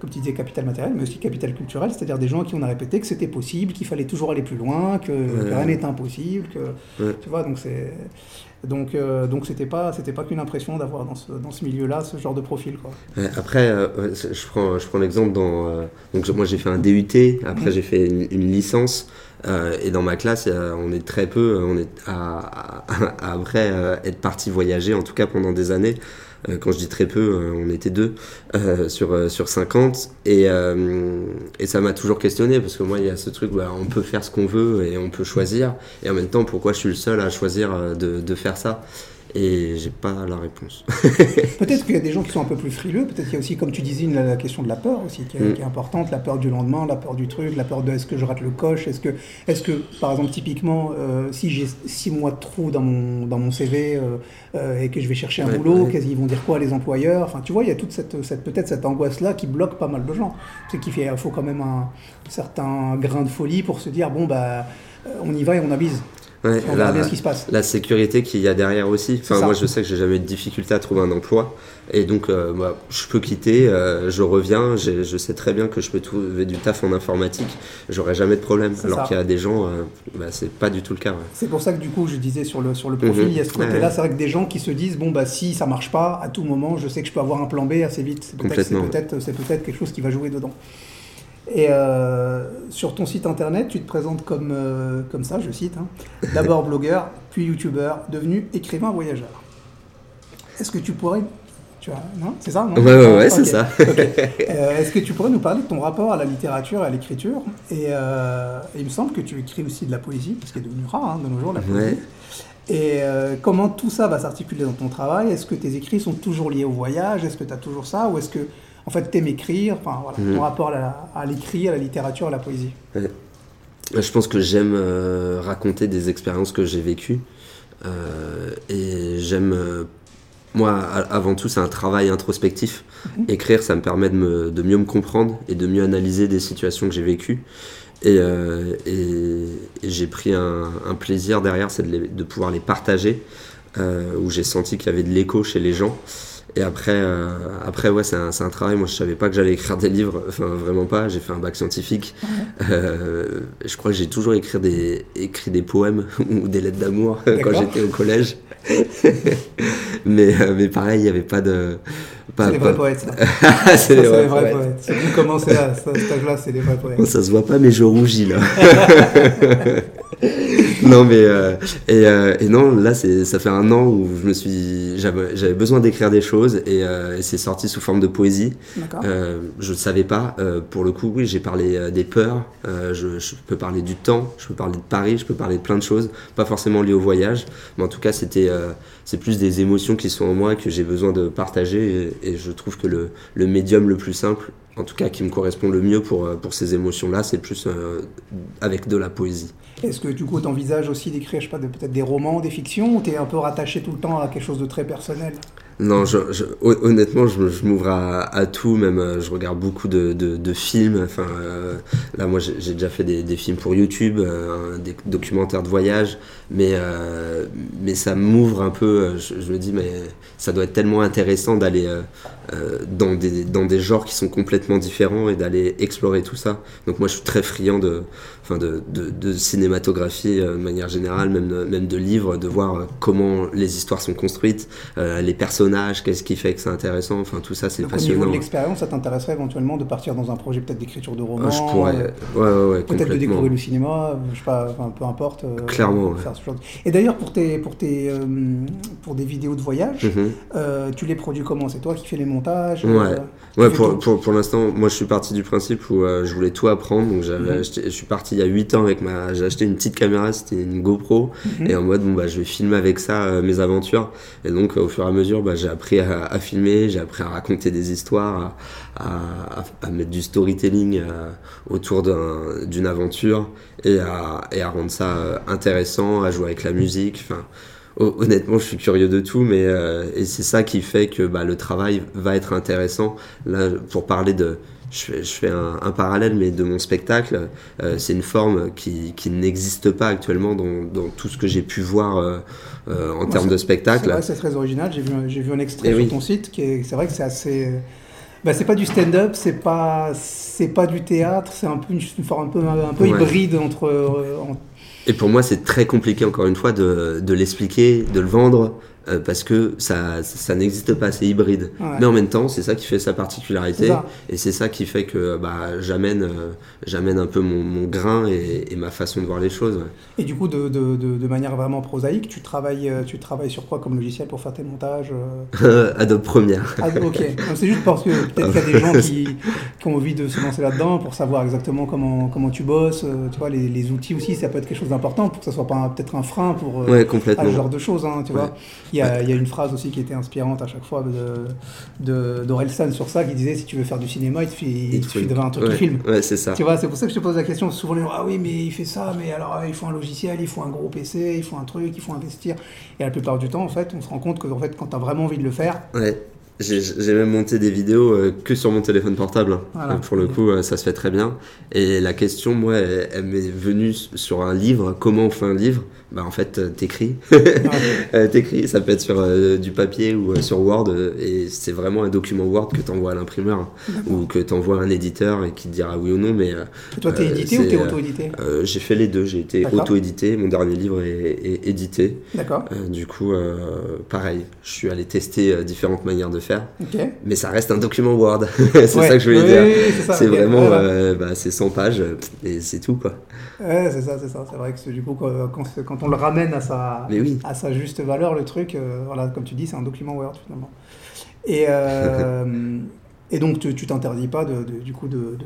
comme tu disais, capital matériel, mais aussi capital culturel, c'est-à-dire des gens qui on a répété que c'était possible, qu'il fallait toujours aller plus loin, que, rien n'était impossible, que tu vois, donc c'est donc euh, donc c'était pas c'était pas qu'une impression d'avoir dans ce, dans ce milieu-là ce genre de profil quoi. après euh, je prends je prends l'exemple dans euh, donc moi j'ai fait un DUT, après j'ai fait une, licence et dans ma classe on est très peu on est à, à [LAUGHS] après être parti voyager en tout cas pendant des années euh, quand je dis très peu, euh, on était deux euh, sur, sur 50. Et, ça m'a toujours questionné parce que moi, il y a ce truc, bah, on peut faire ce qu'on veut et on peut choisir. Et en même temps, pourquoi je suis le seul à choisir de faire ça? Et j'ai pas la réponse. [LAUGHS] peut-être qu'il y a des gens qui sont un peu plus frileux, peut-être qu'il y a aussi, comme tu disais, la, question de la peur aussi, qui est, mm. importante, la peur du lendemain, la peur du truc, la peur de est-ce que je rate le coche, est-ce que, est que par exemple, typiquement, euh, si j'ai six mois de trou dans mon, dans mon CV euh, euh, et que je vais chercher un boulot, qu'est-ce qu'ils vont dire quoi les employeurs? Enfin, tu vois, il y a toute cette, cette peut-être cette angoisse-là qui bloque pas mal de gens. C'est qu'il faut quand même un certain grain de folie pour se dire, bon, bah, on y va et on avise. Ouais, on la, bien ce qui se passe. La sécurité qu'il y a derrière aussi. Enfin, moi, je sais que j'ai jamais eu de difficulté à trouver un emploi. Et donc, euh, moi, je peux quitter, euh, je reviens. Je sais très bien que je peux trouver du taf en informatique. J'aurai jamais de problème. Alors qu'il y a des gens, euh, bah, c'est pas du tout le cas. C'est pour ça que, du coup, je disais sur le, sur le profil, mhm. il y a ce côté-là. C'est vrai que des gens qui se disent, bon, bah, si ça marche pas, à tout moment, je sais que je peux avoir un plan B assez vite. C'est peut-être peut peut quelque chose qui va jouer dedans. Et euh, sur ton site internet, tu te présentes comme, euh, comme ça, je cite, hein. d'abord blogueur, puis youtubeur, devenu écrivain voyageur. Est-ce que tu pourrais... Tu vois, non C'est ça, non? Ouais, ouais, ouais c'est ça. Euh, est-ce que tu pourrais nous parler de ton rapport à la littérature et à l'écriture? Et, il me semble que tu écris aussi de la poésie, ce qui est devenu rare hein, de nos jours, la poésie. Et comment tout ça va s'articuler dans ton travail? Est-ce que tes écrits sont toujours liés au voyage? Est-ce que tu as toujours ça? Ou est-ce que en fait, t'aimes écrire, enfin voilà, ton mhm. rapport à l'écrit, à, la littérature, à la poésie. Je pense que j'aime euh, raconter des expériences que j'ai vécues. Euh, et j'aime. Euh, moi, avant tout, c'est un travail introspectif. Mhm. Écrire, ça me permet de, me, de, mieux me comprendre et de mieux analyser des situations que j'ai vécues. Et, et, j'ai pris un, plaisir derrière, c'est de, de, pouvoir les partager, où j'ai senti qu'il y avait de l'écho chez les gens. Et après, euh, après ouais, c'est un, un, travail. Moi, je savais pas que j'allais écrire des livres. Enfin, vraiment pas. J'ai fait un bac scientifique. [LAUGHS] Euh, je crois que j'ai toujours écrit des, écrit des poèmes [LAUGHS] ou des lettres d'amour [LAUGHS] quand j'étais au collège. mais, euh, mais pareil, il n'y avait pas de. C'est les vrais poètes, ça. c'est les, vrais poètes. C'est vous commencez à cet âge-là, c'est les vrais poètes. ça se voit pas, mais je rougis là. [LAUGHS] non, mais euh, et, euh, et, non, là, c'est ça fait un an où je me suis, j'avais besoin d'écrire des choses et, euh, et c'est sorti sous forme de poésie. je ne savais pas. pour le coup, oui, j'ai parlé des peurs. Je, je, peux parler du temps. Je peux parler de Paris. Je peux parler de plein de choses, pas forcément liées au voyage, mais en tout cas, c'était c'est plus des émotions qui sont en moi que j'ai besoin de partager et, et, je trouve que le, le médium le plus simple en tout cas qui me correspond le mieux pour, euh, pour ces émotions-là, c'est plus euh, avec de la poésie. Est-ce que du coup tu envisages aussi d'écrire, je sais pas, peut-être des romans, des fictions, ou tu es un peu rattaché tout le temps à quelque chose de très personnel? Non, honnêtement, je, m'ouvre à, tout. Même, euh, je regarde beaucoup de, films. Euh, là, moi, j'ai déjà fait des, des, films pour YouTube, euh, des documentaires de voyage. Mais, mais ça m'ouvre un peu. Je, me dis, mais ça doit être tellement intéressant d'aller dans, des, dans des genres qui sont complètement différents et d'aller explorer tout ça. Donc, moi, je suis très friand de, enfin de, de, de, cinématographie de manière générale, même, même de livres, de voir comment les histoires sont construites, les personnages qu'est-ce qui fait que c'est intéressant, enfin tout ça c'est passionnant. Au niveau de l'expérience, ça t'intéresserait éventuellement de partir dans un projet peut-être d'écriture de roman Je pourrais, ouais, ouais, ouais, Peut-être de découvrir le cinéma, je sais pas, peu importe. Euh, Et d'ailleurs pour, tes, pour, tes, euh, pour des vidéos de voyage, mhm. euh, tu les produis comment? C'est toi qui fais les montages Ouais, ouais pour, pour, pour l'instant, moi je suis parti du principe où je voulais tout apprendre, donc j'avais mhm. je suis parti il y a 8 ans avec ma... J'ai acheté une petite caméra, c'était une GoPro, mhm. et en mode, bon bah je vais filmer avec ça mes aventures, et donc au fur et à mesure, bah, j'ai appris à, filmer, j'ai appris à raconter des histoires, à, mettre du storytelling euh, autour d'une aventure et à, et à, rendre ça euh, intéressant, à jouer avec la musique. Enfin, honnêtement, je suis curieux de tout, mais euh, et c'est ça qui fait que bah, le travail va être intéressant. Là, pour parler de je fais, un, parallèle, mais de mon spectacle, euh, c'est une forme qui, qui n'existe pas actuellement dans, dans, tout ce que j'ai pu voir euh, en termes de spectacle. C'est très original. J'ai vu, j'ai vu un extrait sur ton site, qui est, c'est vrai que c'est assez Bah, c'est pas du stand-up, c'est pas, c'est pas du théâtre, c'est un peu une, une forme un peu, un peu Ouais. hybride entre. en- Et pour moi, c'est très compliqué, encore une fois, de, l'expliquer, de le vendre, euh, parce que ça, ça n'existe pas, c'est hybride. Ouais. Mais en même temps, c'est ça qui fait sa particularité, ça. et c'est ça qui fait que bah, j'amène, euh, j'amène un peu mon, mon grain et, et ma façon de voir les choses. ouais. Et du coup, de, de, de, de manière vraiment prosaïque, tu travailles, euh, tu travailles sur quoi comme logiciel pour faire tes montages euh [LAUGHS] Adobe Premiere. Ah, ok. C'est juste parce que peut-être qu'il y a des gens qui, qui ont envie de se lancer là-dedans pour savoir exactement comment, comment tu bosses. euh, Tu vois, les, les outils aussi, ça peut être quelque chose d'important pour que ça soit pas peut-être un frein pour euh, Ouais, à complètement. ce genre de choses. hein, tu vois. Il y, a, il y a une phrase aussi qui était inspirante à chaque fois de, de, d'Orelsan sur ça qui disait si tu veux faire du cinéma, il te suffit, il te suffit d'avoir un truc ouais, qui filme. Ouais, c'est ça. Tu vois, c'est pour ça que je te pose la question. Souvent, les gens, ah oui, mais il fait ça, mais alors euh, il faut un logiciel, il faut un gros PC, il faut un truc, il faut investir. Et la plupart du temps, en fait, on se rend compte que en fait, quand tu as vraiment envie de le faire, Ouais. J'ai même monté des vidéos euh, que sur mon téléphone portable. hein. Voilà. Pour le coup, euh, ça se fait très bien. Et la question, moi, elle, elle m'est venue sur un livre. Comment on fait un livre? Bah, en fait, euh, t'écris. [LAUGHS] Euh, t'écris, ça peut être sur du papier ou sur Word. et c'est vraiment un document Word que t'envoies à l'imprimeur ou que t'envoies à un éditeur et qui te dira oui ou non. Mais toi, t'es édité ou t'es auto-édité? j'ai fait les deux. J'ai été auto-édité. Mon dernier livre est, est édité. D'accord. Du coup, pareil, je suis allé tester différentes manières de faire. Mais ça reste un document Word. [LAUGHS] c'est Ouais. ça que je voulais Oui, dire. oui, oui, c'est vraiment, voilà. euh, bah, c'est 100 pages et c'est tout quoi. Ouais, c'est ça, c'est ça. C'est vrai que du coup, quand, on le ramène à sa, à sa juste valeur, le truc, euh, voilà, comme tu dis, c'est un document Word finalement. Et, euh, [LAUGHS] et donc, tu tu t'interdis pas de, de- du coup de, de-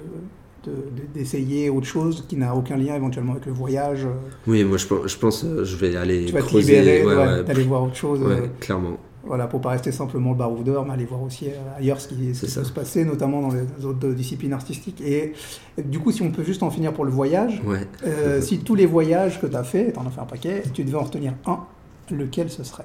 de- de- d'essayer autre chose qui n'a aucun lien éventuellement avec le voyage. euh, Oui, moi je, pense- je pense je vais aller Tu vas creuser. libérer ouais, ouais, ouais, d'aller voir autre chose. ouais, clairement. Voilà, pour pas rester simplement le baroudeur, mais aller voir aussi euh, ailleurs ce qui, ce C'est qui ça. peut se passer, notamment dans les autres disciplines artistiques. Et, du coup, si on peut juste en finir pour le voyage, Ouais. euh, si tous les voyages que tu as fait, tu en as fait un paquet, tu devais en retenir un, lequel ce serait?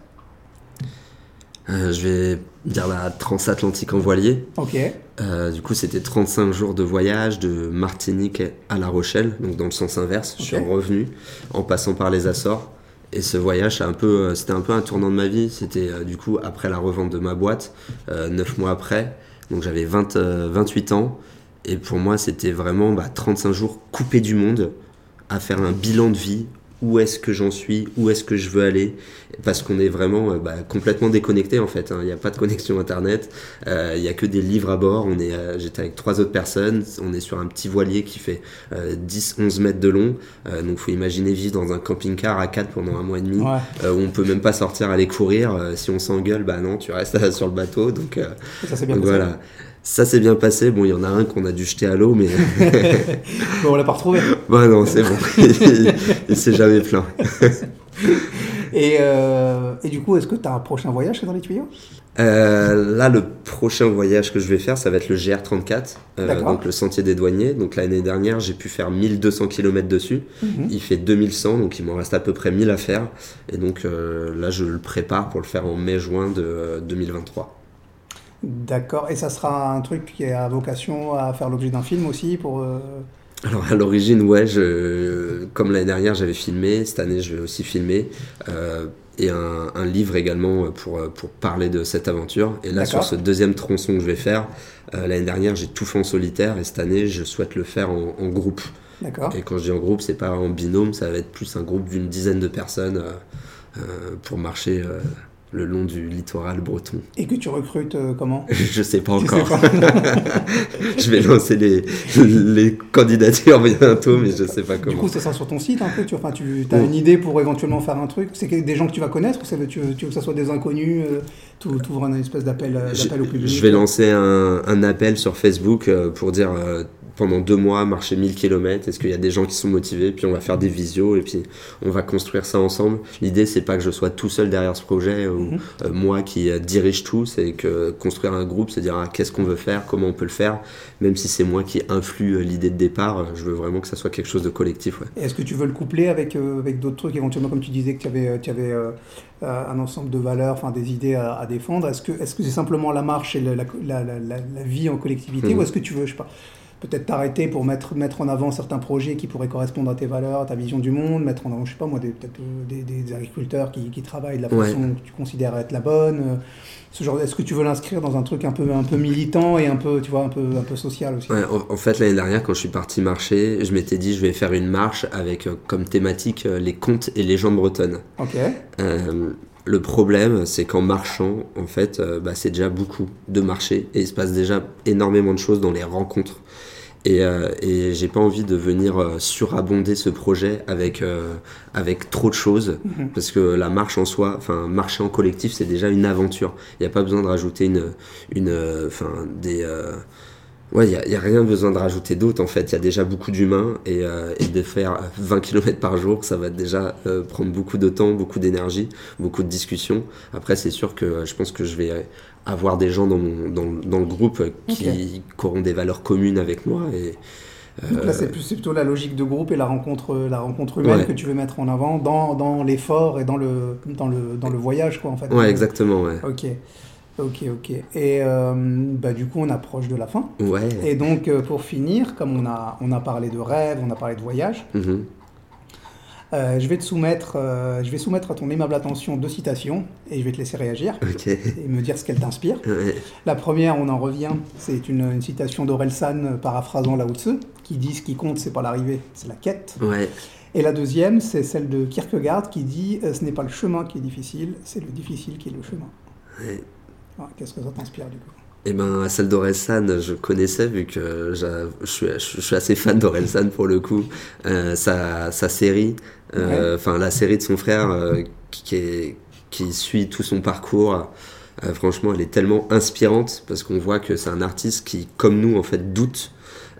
Euh, je vais dire la transatlantique en voilier. Ok, Euh, du coup, c'était 35 jours de voyage de Martinique à La Rochelle, donc dans le sens inverse. Je suis revenu en passant par les Açores. Et ce voyage, euh, c'était un peu un tournant de ma vie. C'était euh, du coup après la revente de ma boîte, euh, 9 mois après. Donc j'avais 20, euh, 28 ans. Et pour moi, c'était vraiment bah, 35 jours coupés du monde à faire un bilan de vie. Où est-ce que j'en suis Où est-ce que je veux aller Parce qu'on est vraiment euh, bah, complètement déconnecté en fait. hein. Il n'y a pas de connexion internet. Euh, Il y a que des livres à bord. On est, euh, j'étais avec trois autres personnes. On est sur un petit voilier qui fait euh, 10-11 mètres de long. Euh, donc, faut imaginer vivre dans un camping-car à 4 pendant un mois et demi, ouais. euh, où on peut même pas sortir aller courir. Euh, si on s'engueule, bah non, tu restes [LAUGHS] sur le bateau. Donc, euh, ça bien donc voilà. Ça s'est bien passé. Bon, il y en a un qu'on a dû jeter à l'eau, mais [LAUGHS] Bon, on l'a pas retrouvé. [LAUGHS] bah non, c'est bon. il il s'est jamais plaint. [LAUGHS] Et, euh, et du coup, est-ce que tu as un prochain voyage dans les tuyaux? Euh, là, le prochain voyage que je vais faire, ça va être le GR34, euh, donc le sentier des douaniers. Donc l'année dernière, j'ai pu faire 1200 km dessus. Mhm. Il fait 2100, donc il m'en reste à peu près 1000 à faire. Et donc euh, là, je le prépare pour le faire en mai-juin de euh, 2023. D'accord. Et ça sera un truc qui a vocation à faire l'objet d'un film aussi pour. euh, Alors à l'origine, ouais, je, comme l'année dernière, j'avais filmé. Cette année, je vais aussi filmer. euh, et un, un livre également pour, pour parler de cette aventure. Et là, sur ce deuxième tronçon que je vais faire, euh, l'année dernière, j'ai tout fait en solitaire. Et cette année, je souhaite le faire en, en groupe. D'accord. Et quand je dis en groupe, c'est pas en binôme, ça va être plus un groupe d'une dizaine de personnes euh, pour marcher le long du littoral breton. Et que tu recrutes euh, comment? [LAUGHS] Je sais pas sais encore. pas. [LAUGHS] je vais lancer les, les candidatures bientôt, mais je sais pas Du comment. coup, ça sera sur ton site un peu. Tu, enfin, tu as Oui. une idée pour éventuellement faire un truc? C'est des gens que tu vas connaître ou tu, veux, tu veux que ça soit des inconnus euh, Tu ouvres une espèce d'appel euh, au public? je vais lancer un, un appel sur Facebook euh, pour dire pendant deux mois marcher 1000 km. Est-ce qu'il y a des gens qui sont motivés Puis on va faire des visios et puis on va construire ça ensemble. L'idée c'est pas que je sois tout seul derrière ce projet ou Mhm. euh, moi qui euh, dirige tout. C'est que construire un groupe, c'est dire ah, qu'est-ce qu'on veut faire, comment on peut le faire. Même si c'est moi qui influe euh, l'idée de départ, je veux vraiment que ça soit quelque chose de collectif. Ouais. Est-ce que tu veux le coupler avec, euh, avec d'autres trucs, éventuellement, comme tu disais que tu avais, tu avais euh, un ensemble de valeurs, enfin des idées à, à défendre Est-ce que c'est simplement la marche et le- la, la, la, la- la vie en collectivité Mhm. ou est-ce que tu veux, je sais pas, peut-être t'arrêter pour mettre, mettre en avant certains projets qui pourraient correspondre à tes valeurs, à ta vision du monde, mettre en avant, je sais pas moi, des, peut-être euh, des, des agriculteurs qui, qui, travaillent de la Ouais. façon que tu considères être la bonne. euh, Ce genre, est-ce que tu veux l'inscrire dans un truc un peu, un peu militant et un peu, tu vois, un peu, un peu social aussi? Ouais, en, en fait, l'année dernière, quand je suis parti marcher, je m'étais dit je vais faire une marche avec euh, comme thématique euh, les contes et légendes bretonnes. Ok. Euh, le problème, c'est qu'en marchant, en fait, bah, c'est déjà beaucoup de marcher et il se passe déjà énormément de choses dans les rencontres. Et, euh, et j'ai pas envie de venir euh, surabonder ce projet avec, euh, avec trop de choses Mhm. parce que la marche en soi, enfin, marcher en collectif, c'est déjà une aventure. Il n'y a pas besoin de rajouter une, une, euh, enfin, des, euh, Ouais, il n'y a, y a rien besoin de rajouter d'autre en fait. Il y a déjà beaucoup d'humains et, euh, et de faire 20 km par jour, ça va déjà euh, prendre beaucoup de temps, beaucoup d'énergie, beaucoup de discussions. Après, c'est sûr que euh, je pense que je vais avoir des gens dans, mon, dans, dans le groupe qui, qui auront des valeurs communes avec moi. Et, Donc là, c'est plus- c'est plutôt la logique de groupe et la rencontre, la rencontre humaine Ouais. que tu veux mettre en avant dans, dans l'effort et dans le, dans, le, dans le voyage, quoi, en fait. Ouais, exactement, ouais. Ok, ok, ok. Et euh, bah, du coup, on approche de la fin. Ouais. Et donc, euh, pour finir, comme on a, on a parlé de rêve, on a parlé de voyage, Mhm. euh, je, vais te soumettre, je vais soumettre à ton aimable attention deux citations et je vais te laisser réagir et me dire ce qu'elles t'inspirent. Ouais. La première, on en revient, c'est une, une citation d'Orelsan paraphrasant Lao Tzu, qui dit ce qui compte, c'est pas l'arrivée, c'est la quête. Ouais. Et la deuxième, c'est celle de Kierkegaard qui dit ce n'est pas le chemin qui est difficile, c'est le difficile qui est le chemin. Ouais. Qu'est-ce que ça t'inspire du coup Eh ben, celle d'Orelsan, je connaissais vu que je suis, je suis assez fan d'Orelsan pour le coup. Euh, sa, sa série, euh, enfin la série de son frère euh, qui, est- qui suit tout son parcours, franchement, elle est tellement inspirante parce qu'on voit que c'est un artiste qui, comme nous, en fait, doute.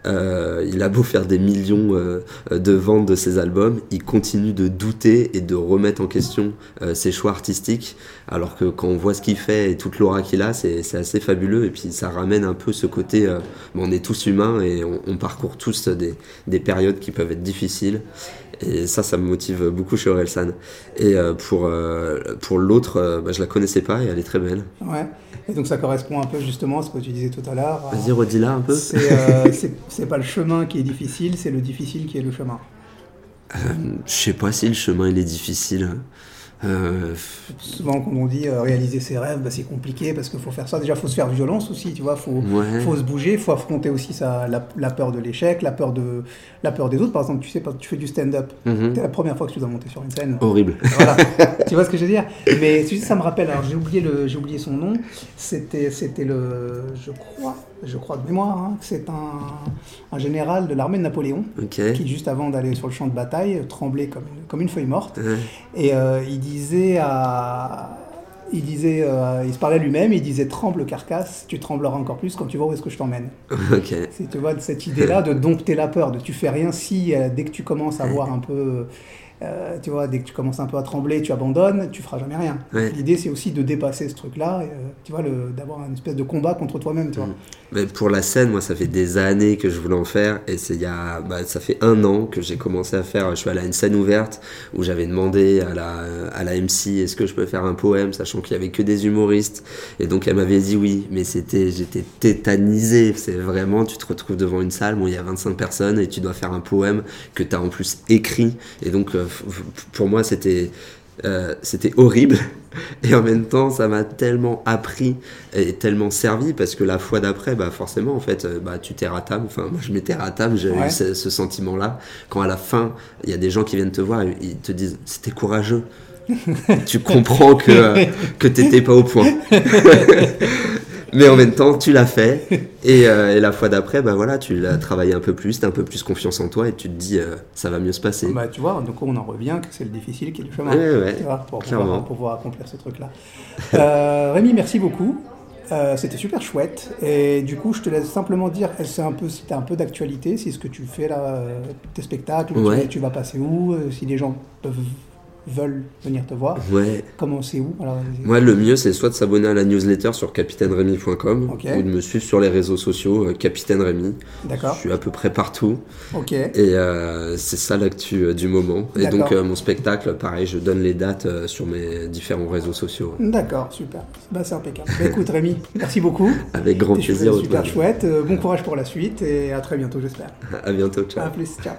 Euh, il a beau faire des millions euh, de ventes de ses albums, il continue de douter et de remettre en question euh, ses choix artistiques. Alors que quand on voit ce qu'il fait et toute l'aura qu'il a, c'est assez fabuleux. Et puis ça ramène un peu ce côté, euh, on est tous humains et on, parcourt tous des périodes qui peuvent être difficiles. Et ça, ça me motive beaucoup chez Orelsan. Et euh, pour, euh, pour l'autre, euh, bah, je la connaissais pas et elle est très belle. Ouais. Et donc ça correspond un peu justement à ce que tu disais tout à l'heure. Vas-y, redis-la un peu. C'est euh, [LAUGHS] pas le chemin qui est difficile, c'est le difficile qui est le chemin. Euh, je sais pas si le chemin il est difficile. Euh, Souvent, quand on dit euh, réaliser ses rêves, bah, c'est compliqué parce qu'il faut faire ça. Déjà, faut se faire violence aussi, tu vois. Faut, ouais. faut se bouger, faut affronter aussi sa, la, la peur de l'échec, la peur de la peur des autres. Par exemple, tu sais, tu fais du stand-up, Mhm. c'est la première fois que tu dois monter sur une scène. Horrible. Voilà. [LAUGHS] tu vois ce que je veux dire? Mais tu sais, ça me rappelle. Alors, j'ai oublié le, oublié son nom. C'était le, je crois, je crois de mémoire, hein, que c'est un, un général de l'armée de Napoléon qui, juste avant d'aller sur le champ de bataille, tremblait comme une, comme une feuille morte. Et euh, il disait à. Il disait, euh, il se parlait à lui-même, il disait tremble carcasse, tu trembleras encore plus quand tu vois où est-ce que je t'emmène. [LAUGHS] Ok. C'est tu vois cette idée-là de [LAUGHS] dompter la peur, de tu fais rien si euh, dès que tu commences à voir un peu, euh, tu vois, dès que tu commences un peu à trembler, tu abandonnes, tu feras jamais rien. Ouais. L'idée c'est aussi de dépasser ce truc-là, euh, tu vois, d'avoir une espèce de combat contre toi-même, tu vois. Mais pour la scène, moi, ça fait des années que je voulais en faire. Et c'est il y a, bah, ça fait un an que j'ai commencé à faire. Je suis allé à une scène ouverte où j'avais demandé à la, à la MC est-ce que je peux faire un poème, sachant qu'il y avait que des humoristes. Et donc elle m'avait dit oui, mais c'était, j'étais tétanisé. C'est vraiment, tu te retrouves devant une salle, bon, il y a 25 personnes et tu dois faire un poème que tu as en plus écrit. Et donc, euh, pour moi, c'était, euh, c'était horrible. [LAUGHS] Et en même temps, ça m'a tellement appris et tellement servi parce que la fois d'après, bah forcément, en fait, euh, bah tu t'es ratame. Enfin, moi, je m'étais ratame. J'ai Ouais. eu ce, ce sentiment-là. Quand à la fin, il y a des gens qui viennent te voir et ils te disent, c'était courageux. [LAUGHS] tu comprends que [LAUGHS] que t'étais pas au point. Mais en même temps, tu l'as fait. Et, euh, et la fois d'après, bah voilà, tu l'as travaillé un peu plus, t'as un peu plus confiance en toi et tu te dis, euh, ça va mieux se passer. Bah, tu vois, donc on en revient que c'est le difficile qui est le chemin. Ouais, ouais. Tu vois, pour, pouvoir, pour pouvoir accomplir ce truc-là. Euh, Rémi, merci beaucoup. Euh, C'était super chouette. Et du coup, je te laisse simplement dire c'est un peu, si tu as un peu d'actualité, si ce que tu fais là, tes spectacles, tu- Ouais. tu, vas passer où, si les gens peuvent veulent venir te voir, Ouais. comment c'est où Alors, Moi, le mieux, c'est soit de s'abonner à la newsletter sur capitaineremy.com Ok. ou de me suivre sur les réseaux sociaux, euh, Capitaine Rémy. Je D'accord. suis à peu près partout. Ok. Et euh, c'est ça l'actu euh, du moment. Et donc, euh, mon spectacle, pareil, je donne les dates euh, sur mes différents réseaux sociaux. D'accord, super. Bah, c'est impeccable. Bah, écoute, Rémi, [LAUGHS] merci beaucoup. Avec grand plaisir. super chouette. Bon courage pour la suite et à très bientôt, j'espère. À bientôt, ciao. À plus, ciao.